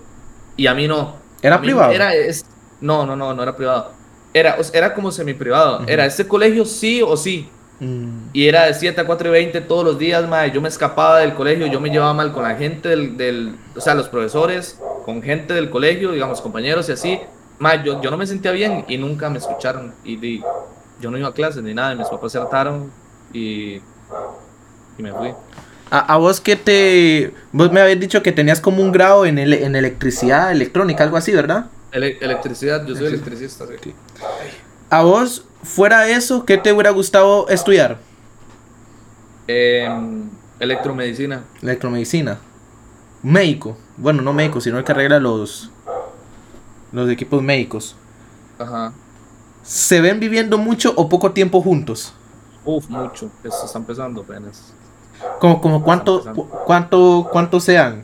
[SPEAKER 2] Y a mí no.
[SPEAKER 1] ¿Era
[SPEAKER 2] mí
[SPEAKER 1] privado?
[SPEAKER 2] Era, es, no, no, no, no era privado. Era, era como semi privado. Era este colegio sí o sí.
[SPEAKER 1] Mm,
[SPEAKER 2] Y era de 7 a 4 y 20 todos los días, mae. Yo me escapaba del colegio, yo me llevaba mal con la gente del, del o sea, los profesores, con gente del colegio, digamos, compañeros y así. Mae, yo, yo no me sentía bien y nunca me escucharon. Y, di- yo no iba a clases ni nada, mis papás se hartaron y, y me fui.
[SPEAKER 1] A, a vos que te... Vos me habías dicho que tenías como un grado en, ele- en electricidad electrónica, algo así, ¿verdad?
[SPEAKER 2] Ele- electricidad, yo soy electricista. sí.
[SPEAKER 1] A vos, fuera de eso, ¿qué te hubiera gustado estudiar?
[SPEAKER 2] Em, electromedicina.
[SPEAKER 1] Electromedicina. Médico. Bueno, no médico, sino el que arregla los, los equipos médicos.
[SPEAKER 2] Ajá.
[SPEAKER 1] ¿Se ven viviendo mucho o poco tiempo juntos?
[SPEAKER 2] Uf, mucho. Eso está empezando apenas.
[SPEAKER 1] Como, como cuánto, cu- cuánto, cuánto sean.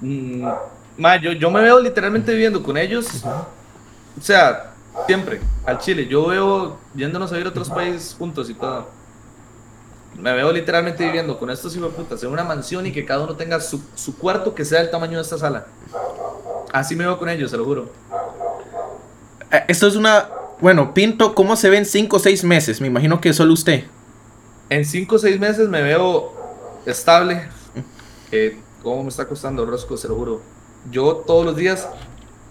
[SPEAKER 2] Mm, ma, yo, yo me veo literalmente viviendo con ellos. O sea, siempre, al Chile. Yo veo yéndonos a ir a otros países juntos y todo. Me veo literalmente viviendo con estos putas en una mansión y que cada uno tenga su, su cuarto que sea del tamaño de esta sala. Así me veo con ellos, se lo juro.
[SPEAKER 1] Eh, Esto es una... Bueno, Pinto, ¿cómo se ven 5 o 6 meses? Me imagino que solo usted.
[SPEAKER 2] En 5 o 6 meses me veo estable. Que cómo me está costando Rosco, se lo juro. Yo todos los días,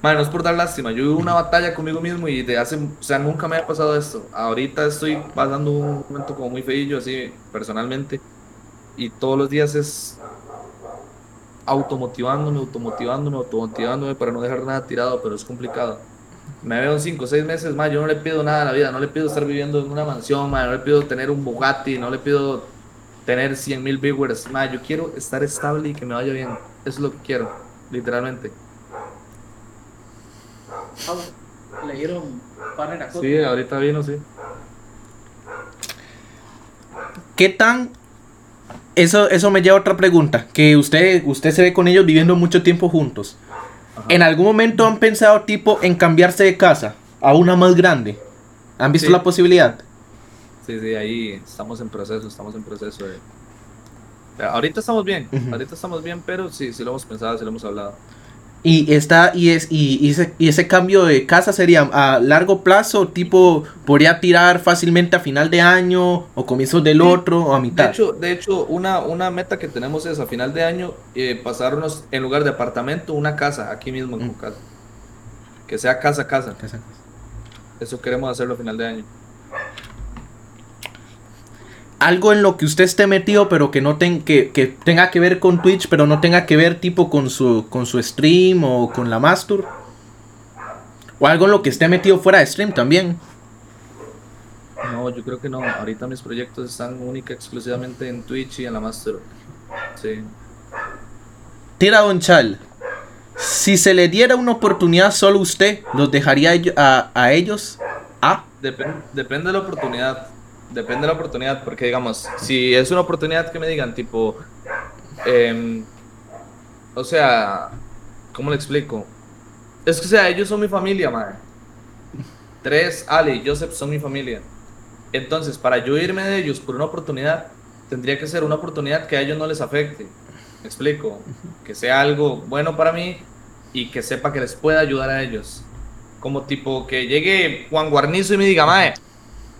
[SPEAKER 2] man, no es por dar lástima, yo vivo una batalla conmigo mismo y de hace, o sea, nunca me ha pasado esto. Ahorita estoy pasando un momento como muy feillo, así, personalmente. Y todos los días es automotivándome, automotivándome, automotivándome para no dejar nada tirado, pero es complicado. Me veo en 5 o 6 meses más, yo no le pido nada a la vida, no le pido estar viviendo en una mansión, ma, no le pido tener un Bugatti, no le pido tener 100 mil viewers, ma, yo quiero estar estable y que me vaya bien, eso es lo que quiero, literalmente.
[SPEAKER 4] Le dieron pan en la
[SPEAKER 2] Sí, ahorita vino, sí.
[SPEAKER 1] ¿Qué tan... Eso, eso me lleva a otra pregunta. Que usted, usted se ve con ellos viviendo mucho tiempo juntos.
[SPEAKER 2] Ajá.
[SPEAKER 1] ¿En algún momento han pensado tipo en cambiarse de casa a una más grande? ¿Han visto
[SPEAKER 2] Sí.
[SPEAKER 1] la posibilidad?
[SPEAKER 2] Sí, sí, ahí estamos en proceso, estamos en proceso de... Ahorita estamos bien, ahorita estamos bien, pero sí, sí lo hemos pensado, sí lo hemos hablado.
[SPEAKER 1] Y está y es y, y ese, y ese cambio de casa sería a largo plazo, tipo podría tirar fácilmente a final de año o comienzos del otro o a
[SPEAKER 2] De
[SPEAKER 1] mitad.
[SPEAKER 2] hecho, de hecho una, una meta que tenemos es a final de año eh, pasarnos en lugar de apartamento una casa, aquí mismo en
[SPEAKER 1] Mm.
[SPEAKER 2] casa. Que sea casa, casa. Eso queremos hacerlo a final de año.
[SPEAKER 1] Algo en lo que usted esté metido, pero que no ten- que, que tenga que ver con Twitch, pero no tenga que ver tipo con su con su stream o con la Mastur. O algo en lo que esté metido fuera de stream también.
[SPEAKER 2] No, yo creo que no. Ahorita mis proyectos están única exclusivamente en Twitch y en la Master. Sí.
[SPEAKER 1] Tira Don Chal. Si se le diera una oportunidad solo usted, ¿los dejaría a a, ellos? Ah,
[SPEAKER 2] Depen- depende de la oportunidad. Depende de la oportunidad, porque digamos, si es una oportunidad que me digan, tipo, em, o sea, ¿cómo le explico? Es que, o sea, ellos son mi familia, madre. Tres, Ale y Joseph son mi familia. Entonces, para yo irme de ellos por una oportunidad, tendría que ser una oportunidad que a ellos no les afecte. ¿Me explico? Que sea algo bueno para mí y que sepa que les pueda ayudar a ellos. Como tipo que llegue Juan Guarnizo y me diga, mae,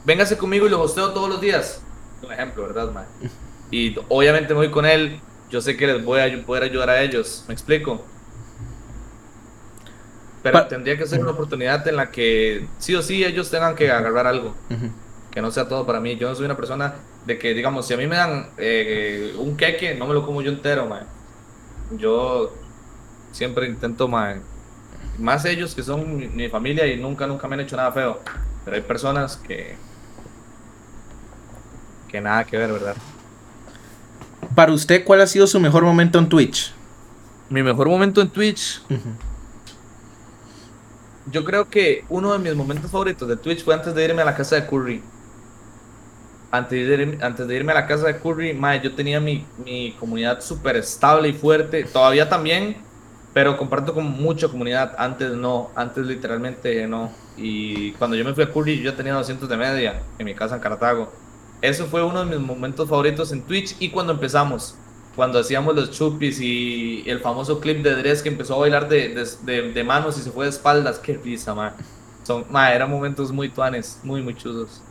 [SPEAKER 2] véngase conmigo y lo hosteo todos los días. Un ejemplo, ¿verdad, mae? Y obviamente me voy con él, yo sé que les voy a poder ayudar a ellos. ¿Me explico? Pero
[SPEAKER 1] Pa-
[SPEAKER 2] tendría que ser una oportunidad en la que sí o sí ellos tengan que agarrar algo
[SPEAKER 1] ujú.
[SPEAKER 2] que no sea todo para mí. Yo no soy una persona de que, digamos, si a mí me dan eh, un queque, no me lo como yo entero, man. Yo siempre intento, man, más ellos que son mi, mi familia y nunca, nunca me han hecho nada feo. Pero hay personas que, que nada que ver, ¿verdad?
[SPEAKER 1] Para usted, ¿cuál ha sido su mejor momento en Twitch?
[SPEAKER 2] Mi mejor momento en Twitch, yo creo que uno de mis momentos favoritos de Twitch fue antes de irme a la casa de Curry. Antes de, irme, antes de irme a la casa de Curry, mae, yo tenía mi, mi comunidad súper estable y fuerte. Todavía también, pero comparto con mucha comunidad. Antes no, antes literalmente no. Y cuando yo me fui a Curry, yo ya tenía 200 de media en mi casa en Cartago. Eso fue uno de mis momentos favoritos en Twitch y cuando empezamos, cuando hacíamos los chupis y el famoso clip de Dress que empezó a bailar de, de, de- de manos y se fue de espaldas. Qué risa, man. Son, ma, eran momentos muy tuanes, muy, muy chudos.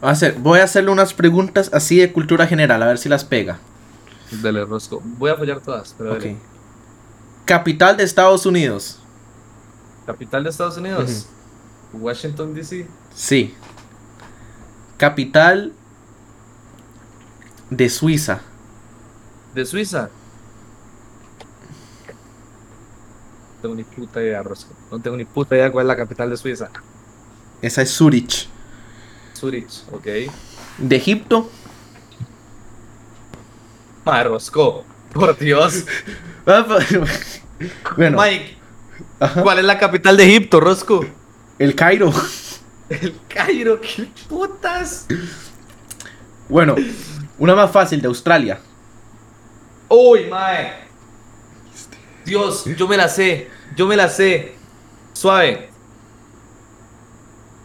[SPEAKER 1] Voy a, hacer, voy a hacerle unas preguntas así de cultura general, a ver si las pega.
[SPEAKER 2] Dele, Rosco. Voy a fallar todas, pero
[SPEAKER 1] Ok.
[SPEAKER 2] dele.
[SPEAKER 1] Capital de Estados Unidos.
[SPEAKER 2] Capital de Estados Unidos. Washington, D.C.
[SPEAKER 1] Sí. Capital de Suiza.
[SPEAKER 2] De Suiza. No tengo ni puta idea, Rosco. No tengo ni puta idea cuál es la capital de Suiza.
[SPEAKER 1] Esa es Zurich.
[SPEAKER 2] Zurich, ok.
[SPEAKER 1] De Egipto.
[SPEAKER 2] Ma, Rosco. Por Dios.
[SPEAKER 1] Ah, pues, bueno,
[SPEAKER 2] Mike. ¿cuál es la capital de Egipto, Rosco?
[SPEAKER 1] el Cairo.
[SPEAKER 2] El Cairo, qué putas.
[SPEAKER 1] Bueno, una más fácil de Australia.
[SPEAKER 2] Uy, mae. Dios, yo me la sé. Yo me la sé. Suave.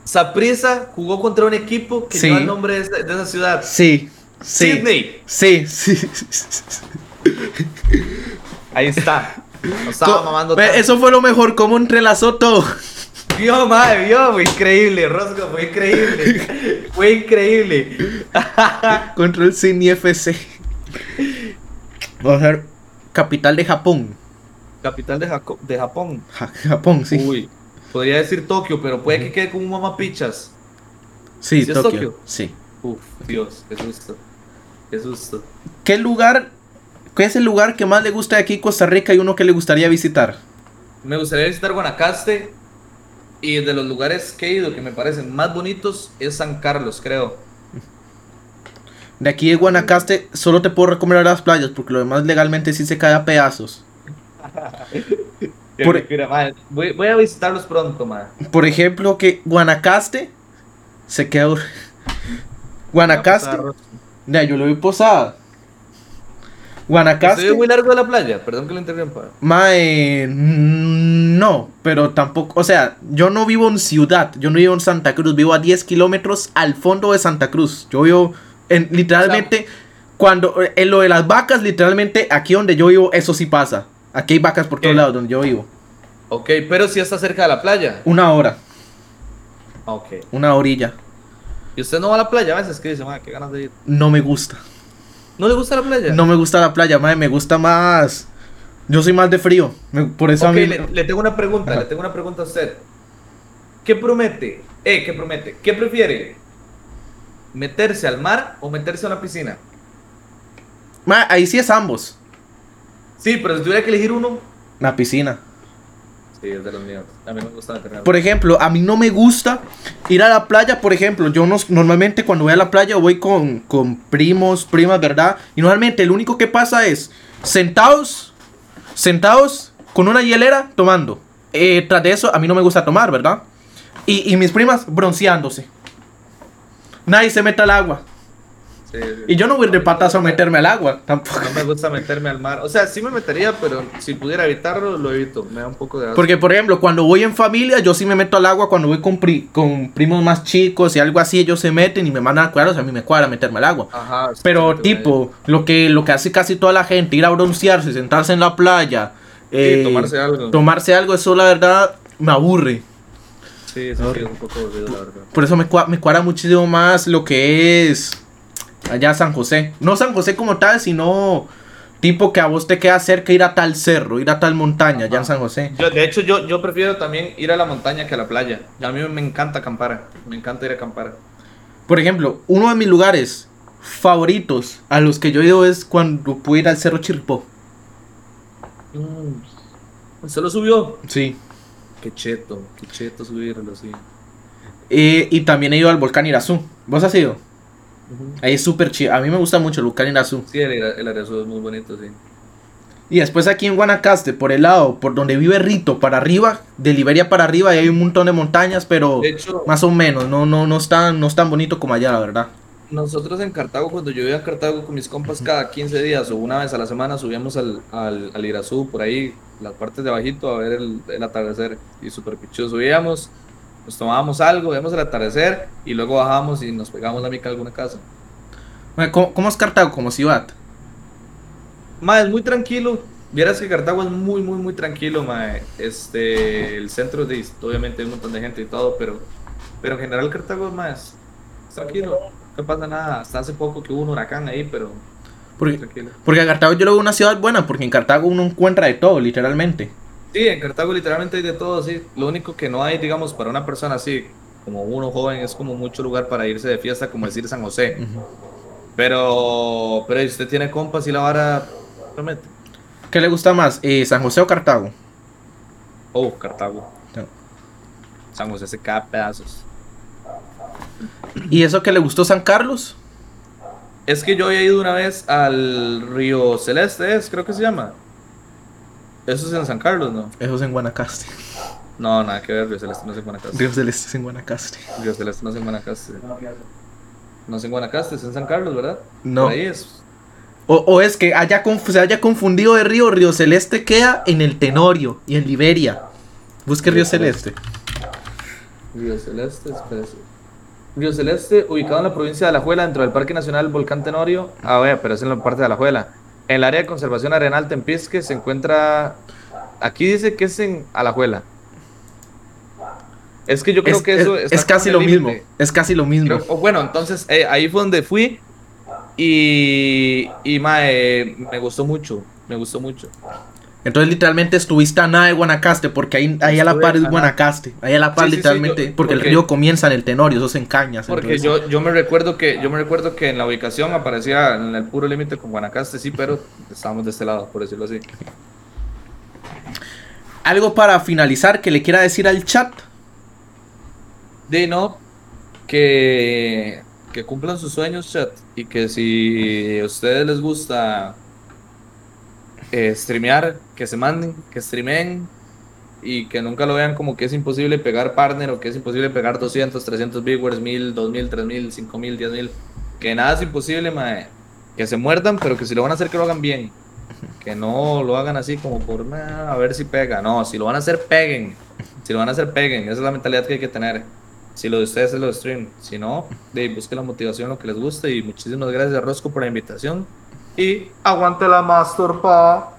[SPEAKER 2] Saprisa jugó contra un equipo que
[SPEAKER 1] Sí.
[SPEAKER 2] lleva el nombre de esa, de esa ciudad.
[SPEAKER 1] Sí, sí.
[SPEAKER 2] Sydney.
[SPEAKER 1] Sí, sí.
[SPEAKER 2] Ahí está. No estaba mamando
[SPEAKER 1] Ve,
[SPEAKER 2] tanto.
[SPEAKER 1] Eso fue lo mejor, cómo entrelazó todo.
[SPEAKER 2] Vio, mae, vio. Fue increíble, Rosco. Fue increíble. Fue increíble.
[SPEAKER 1] Contra el Sydney FC. Vamos a ver. Capital de Japón.
[SPEAKER 2] Capital de, Jaco- de Japón.
[SPEAKER 1] Ja- Japón, sí.
[SPEAKER 2] Uy. Podría decir Tokio, pero puede que quede como un mamapichas.
[SPEAKER 1] sí,
[SPEAKER 2] ¿sí es
[SPEAKER 1] Tokio.
[SPEAKER 2] Tokio?
[SPEAKER 1] Sí.
[SPEAKER 2] Uf, Dios, qué susto. Qué susto.
[SPEAKER 1] ¿Qué lugar, qué es el lugar que más le gusta de aquí Costa Rica y uno que le gustaría visitar?
[SPEAKER 2] Me gustaría visitar Guanacaste. Y de los lugares que he ido que me parecen más bonitos es San Carlos, creo.
[SPEAKER 1] De aquí de Guanacaste solo te puedo recomendar las playas porque lo demás legalmente sí se cae a pedazos. Por-
[SPEAKER 2] Mira, voy, voy a visitarlos pronto, madre.
[SPEAKER 1] Por ejemplo, que Guanacaste se queda... Guanacaste... Yo lo vi posada. Guanacaste...
[SPEAKER 2] ¿Estoy muy largo de la playa? Perdón que lo interrumpa.
[SPEAKER 1] Mae, mm, no, pero tampoco, o sea, yo no vivo en ciudad, yo no vivo en Santa Cruz, vivo a 10 kilómetros al fondo de Santa Cruz. Yo vivo en, literalmente, cuando, en lo de las vacas, literalmente, aquí donde yo vivo, eso sí pasa. Aquí hay vacas por todos lados donde yo vivo.
[SPEAKER 2] Ok, pero si está cerca de la playa.
[SPEAKER 1] Una hora,
[SPEAKER 2] Ok.
[SPEAKER 1] una orilla.
[SPEAKER 2] ¿Y usted no va a la playa a veces? ¿Qué dice? Qué ganas de ir.
[SPEAKER 1] No me gusta.
[SPEAKER 2] ¿No le gusta la playa?
[SPEAKER 1] No me gusta la playa, mae, me gusta más. Yo soy más de frío, me- por eso a mí.
[SPEAKER 2] le, le tengo una pregunta,
[SPEAKER 1] Ajá.
[SPEAKER 2] le tengo una pregunta a usted. ¿Qué promete? Eh, ¿qué promete? ¿Qué prefiere? ¿Meterse al mar o meterse a una piscina?
[SPEAKER 1] Ahí sí es ambos.
[SPEAKER 2] Sí, pero si tuviera que elegir uno.
[SPEAKER 1] La piscina.
[SPEAKER 2] Sí, es de los míos. A mí me gusta
[SPEAKER 1] Por ejemplo, a mí no me gusta ir a la playa, por ejemplo, yo no, normalmente cuando voy a la playa voy con, con primos, primas, ¿verdad? Y normalmente lo único que pasa es sentados, sentados con una hielera tomando. Eh, tras de eso, a mí no me gusta tomar, ¿verdad? Y, y mis primas bronceándose. Nadie se mete al agua.
[SPEAKER 2] Sí, sí.
[SPEAKER 1] Y yo no voy de patas a meterme al agua, tampoco.
[SPEAKER 2] No me gusta meterme al mar. O sea, sí me metería, pero si pudiera evitarlo, lo evito. Me da un poco de asco.
[SPEAKER 1] Porque, por ejemplo, cuando voy en familia, yo sí me meto al agua. Cuando voy con, pri- con primos más chicos y algo así, ellos se meten y me mandan a cuadros. A mí me cuadra meterme al agua.
[SPEAKER 2] Ajá. sí,
[SPEAKER 1] Pero, tipo, lo que, lo que hace casi toda la gente, ir a broncearse, sentarse en la playa, eh,
[SPEAKER 2] tomarse algo.
[SPEAKER 1] tomarse algo, eso la verdad me aburre.
[SPEAKER 2] Sí, sí, sí, es un poco aburrido, la verdad.
[SPEAKER 1] Por eso me, cua- me cuadra muchísimo más lo que es allá San José. No San José como tal, sino tipo que a vos te queda cerca ir a tal cerro, ir a tal montaña, allá en San José.
[SPEAKER 2] Yo, de hecho, yo, yo prefiero también ir a la montaña que a la playa. A mí me encanta acampar. Me encanta ir a acampar.
[SPEAKER 1] Por ejemplo, uno de mis lugares favoritos a los que yo he ido es cuando pude ir al Cerro Chirripó.
[SPEAKER 2] Mm. ¿Se lo subió?
[SPEAKER 1] Sí.
[SPEAKER 2] Qué cheto, qué cheto subirlo, sí.
[SPEAKER 1] Eh, y también he ido al volcán Irazú. ¿Vos has ido? Ahí es súper chido. A mí me gusta mucho el volcán Irazú.
[SPEAKER 2] Sí, el, el es muy bonito, sí.
[SPEAKER 1] Y después aquí en Guanacaste, por el lado, por donde vive Rito, para arriba, de Liberia para arriba, ahí hay un montón de montañas, pero
[SPEAKER 2] De hecho,
[SPEAKER 1] más o menos, no, no, no es tan, no es tan bonito como allá, la verdad.
[SPEAKER 2] Nosotros en Cartago, cuando yo iba a Cartago con mis compas cada 15 días o una vez a la semana, subíamos al, al, al Irazú, por ahí, las partes de abajito, a ver el, el atardecer. Y súper pichudo. Subíamos, nos tomábamos algo, veíamos el atardecer y luego bajábamos y nos pegábamos la mica a alguna casa.
[SPEAKER 1] ¿Cómo, cómo es Cartago como ciudad?
[SPEAKER 2] Mae, es muy tranquilo. Vieras que Cartago es muy, muy, muy tranquilo, mae. Este, el centro, de, obviamente hay un montón de gente y todo, pero, pero en general Cartago es más tranquilo. No pasa nada. Hasta hace poco que hubo un huracán ahí, pero
[SPEAKER 1] Porque, porque Cartago yo lo veo una ciudad buena, porque en Cartago uno encuentra de todo, literalmente.
[SPEAKER 2] Sí, en Cartago literalmente hay de todo, sí. Lo único que no hay, digamos, para una persona así, como uno joven, es como mucho lugar para irse de fiesta, como decir San José. Pero, pero usted tiene compas y la vara, promete.
[SPEAKER 1] ¿Qué le gusta más, eh, San José o Cartago?
[SPEAKER 2] Oh, Cartago.
[SPEAKER 1] No.
[SPEAKER 2] San José se cae a pedazos.
[SPEAKER 1] ¿Y eso que le gustó San Carlos?
[SPEAKER 2] Es que yo había ido una vez al Río Celeste, es, creo que se llama. Eso es en San Carlos, ¿no?
[SPEAKER 1] Eso es en Guanacaste.
[SPEAKER 2] No, nada que ver, Río Celeste no es en Guanacaste.
[SPEAKER 1] Río Celeste es en Guanacaste.
[SPEAKER 2] Río Celeste no es en Guanacaste. No es en Guanacaste, es en San Carlos, ¿verdad?
[SPEAKER 1] No.
[SPEAKER 2] Por ahí es.
[SPEAKER 1] O, o es que haya se haya confundido de río. Río Celeste queda en el Tenorio y en Liberia. Busque Río
[SPEAKER 2] Río Celeste.
[SPEAKER 1] Celeste.
[SPEAKER 2] Río Celeste, espérese. Río Celeste, ubicado en la provincia de Alajuela, dentro del Parque Nacional Volcán Tenorio. Ah, vea, pero es en la parte de Alajuela. En el área de conservación arenal Tempisque se encuentra. Aquí dice que es en Alajuela. Es que yo creo
[SPEAKER 1] Es,
[SPEAKER 2] que eso
[SPEAKER 1] es- casi lo mismo. Es casi lo mismo.
[SPEAKER 2] Creo- bueno, entonces eh, ahí fue donde fui y, y mae, me gustó mucho, me gustó mucho.
[SPEAKER 1] Entonces literalmente estuviste a nada de Guanacaste porque ahí, ahí a la par es. Guanacaste. Ahí a la par
[SPEAKER 2] Sí, sí, sí,
[SPEAKER 1] literalmente.
[SPEAKER 2] yo-
[SPEAKER 1] porque, el río comienza en el Tenorio, eso es en cañas.
[SPEAKER 2] Porque
[SPEAKER 1] entonces-
[SPEAKER 2] yo, yo me recuerdo que yo me recuerdo que en la ubicación aparecía en el puro límite con Guanacaste, sí, pero estábamos de este lado, por decirlo así.
[SPEAKER 1] Algo para finalizar que le quiera decir al chat.
[SPEAKER 2] De no, que, que cumplan sus sueños, chat, y que si a ustedes les gusta eh, streamear, que se manden, que streamen, y que nunca lo vean como que es imposible pegar partner o que es imposible pegar 200, 300 viewers, 1000, 2000, 3000, 5000, 10000, que nada es imposible, mae. Que se muerdan, pero que si lo van a hacer, que lo hagan bien. Que no lo hagan así como por "Ah, a ver si pega. No, si lo van a hacer, peguen. Si lo van a hacer, peguen. Esa es la mentalidad que hay que tener. Si lo de ustedes es lo de stream. Si no, de, busquen la motivación, lo que les guste. Y muchísimas gracias a Rosco por la invitación. Y aguante la Master, pa.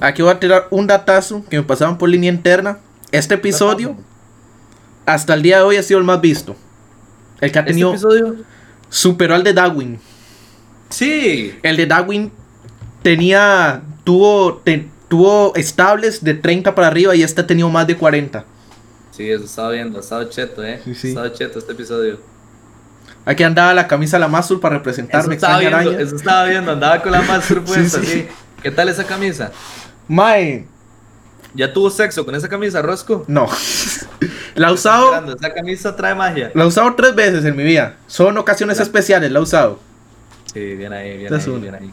[SPEAKER 1] Aquí voy a tirar un datazo que me pasaban por línea interna. Este episodio, hasta el día de hoy, ha sido el más visto. El que ha
[SPEAKER 2] ¿Este
[SPEAKER 1] tenido.
[SPEAKER 2] episodio?
[SPEAKER 1] superó al de Darwin.
[SPEAKER 2] Sí.
[SPEAKER 1] El de Darwin tenía. Tuvo, te- tuvo estables de 30 para arriba y este ha tenido más de 40.
[SPEAKER 2] Sí, eso estaba viendo. Ha estado cheto, eh.
[SPEAKER 1] Sí, sí.
[SPEAKER 2] Ha estado cheto este episodio.
[SPEAKER 1] Aquí andaba la camisa la Mazul para representarme.
[SPEAKER 2] Eso estaba
[SPEAKER 1] extraña
[SPEAKER 2] viendo.
[SPEAKER 1] araña.
[SPEAKER 2] Eso estaba viendo. Andaba con la Master puesta,
[SPEAKER 1] Sí, sí.
[SPEAKER 2] sí. ¿Qué tal esa camisa?
[SPEAKER 1] Mae,
[SPEAKER 2] ¿Ya tuvo sexo con esa camisa, Rosco?
[SPEAKER 1] no. la he usado.
[SPEAKER 2] Esa camisa trae magia.
[SPEAKER 1] La he usado tres veces en mi vida. Son ocasiones especiales, la he usado.
[SPEAKER 2] Sí, bien ahí, bien ahí, bien ahí.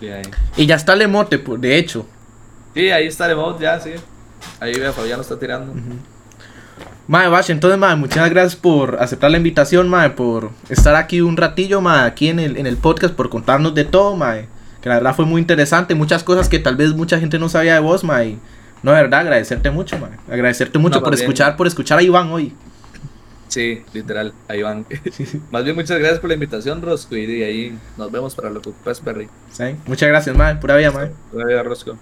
[SPEAKER 2] Bien ahí.
[SPEAKER 1] Y ya está el emote, de hecho.
[SPEAKER 2] Sí, ahí está el emote ya, sí. Ahí vea, Fabián lo está tirando.
[SPEAKER 1] Mae, Bash, entonces, mae, muchas gracias por aceptar la invitación, mae, por estar aquí un ratillo, mae, aquí en el, en el podcast, por contarnos de todo, mae. Que la verdad fue muy interesante, muchas cosas que tal vez mucha gente no sabía de vos, mae. No, de verdad, agradecerte mucho, mae. Agradecerte mucho
[SPEAKER 2] No,
[SPEAKER 1] por
[SPEAKER 2] bien.
[SPEAKER 1] escuchar, por escuchar a Iván hoy.
[SPEAKER 2] Sí, literal, ahí van. Más bien, muchas gracias por la invitación, Rosco. Y de ahí nos vemos para lo que ocupas, Perry.
[SPEAKER 1] ¿sí? Muchas gracias, mae, pura vida, mae.
[SPEAKER 2] Gracias, Rosco.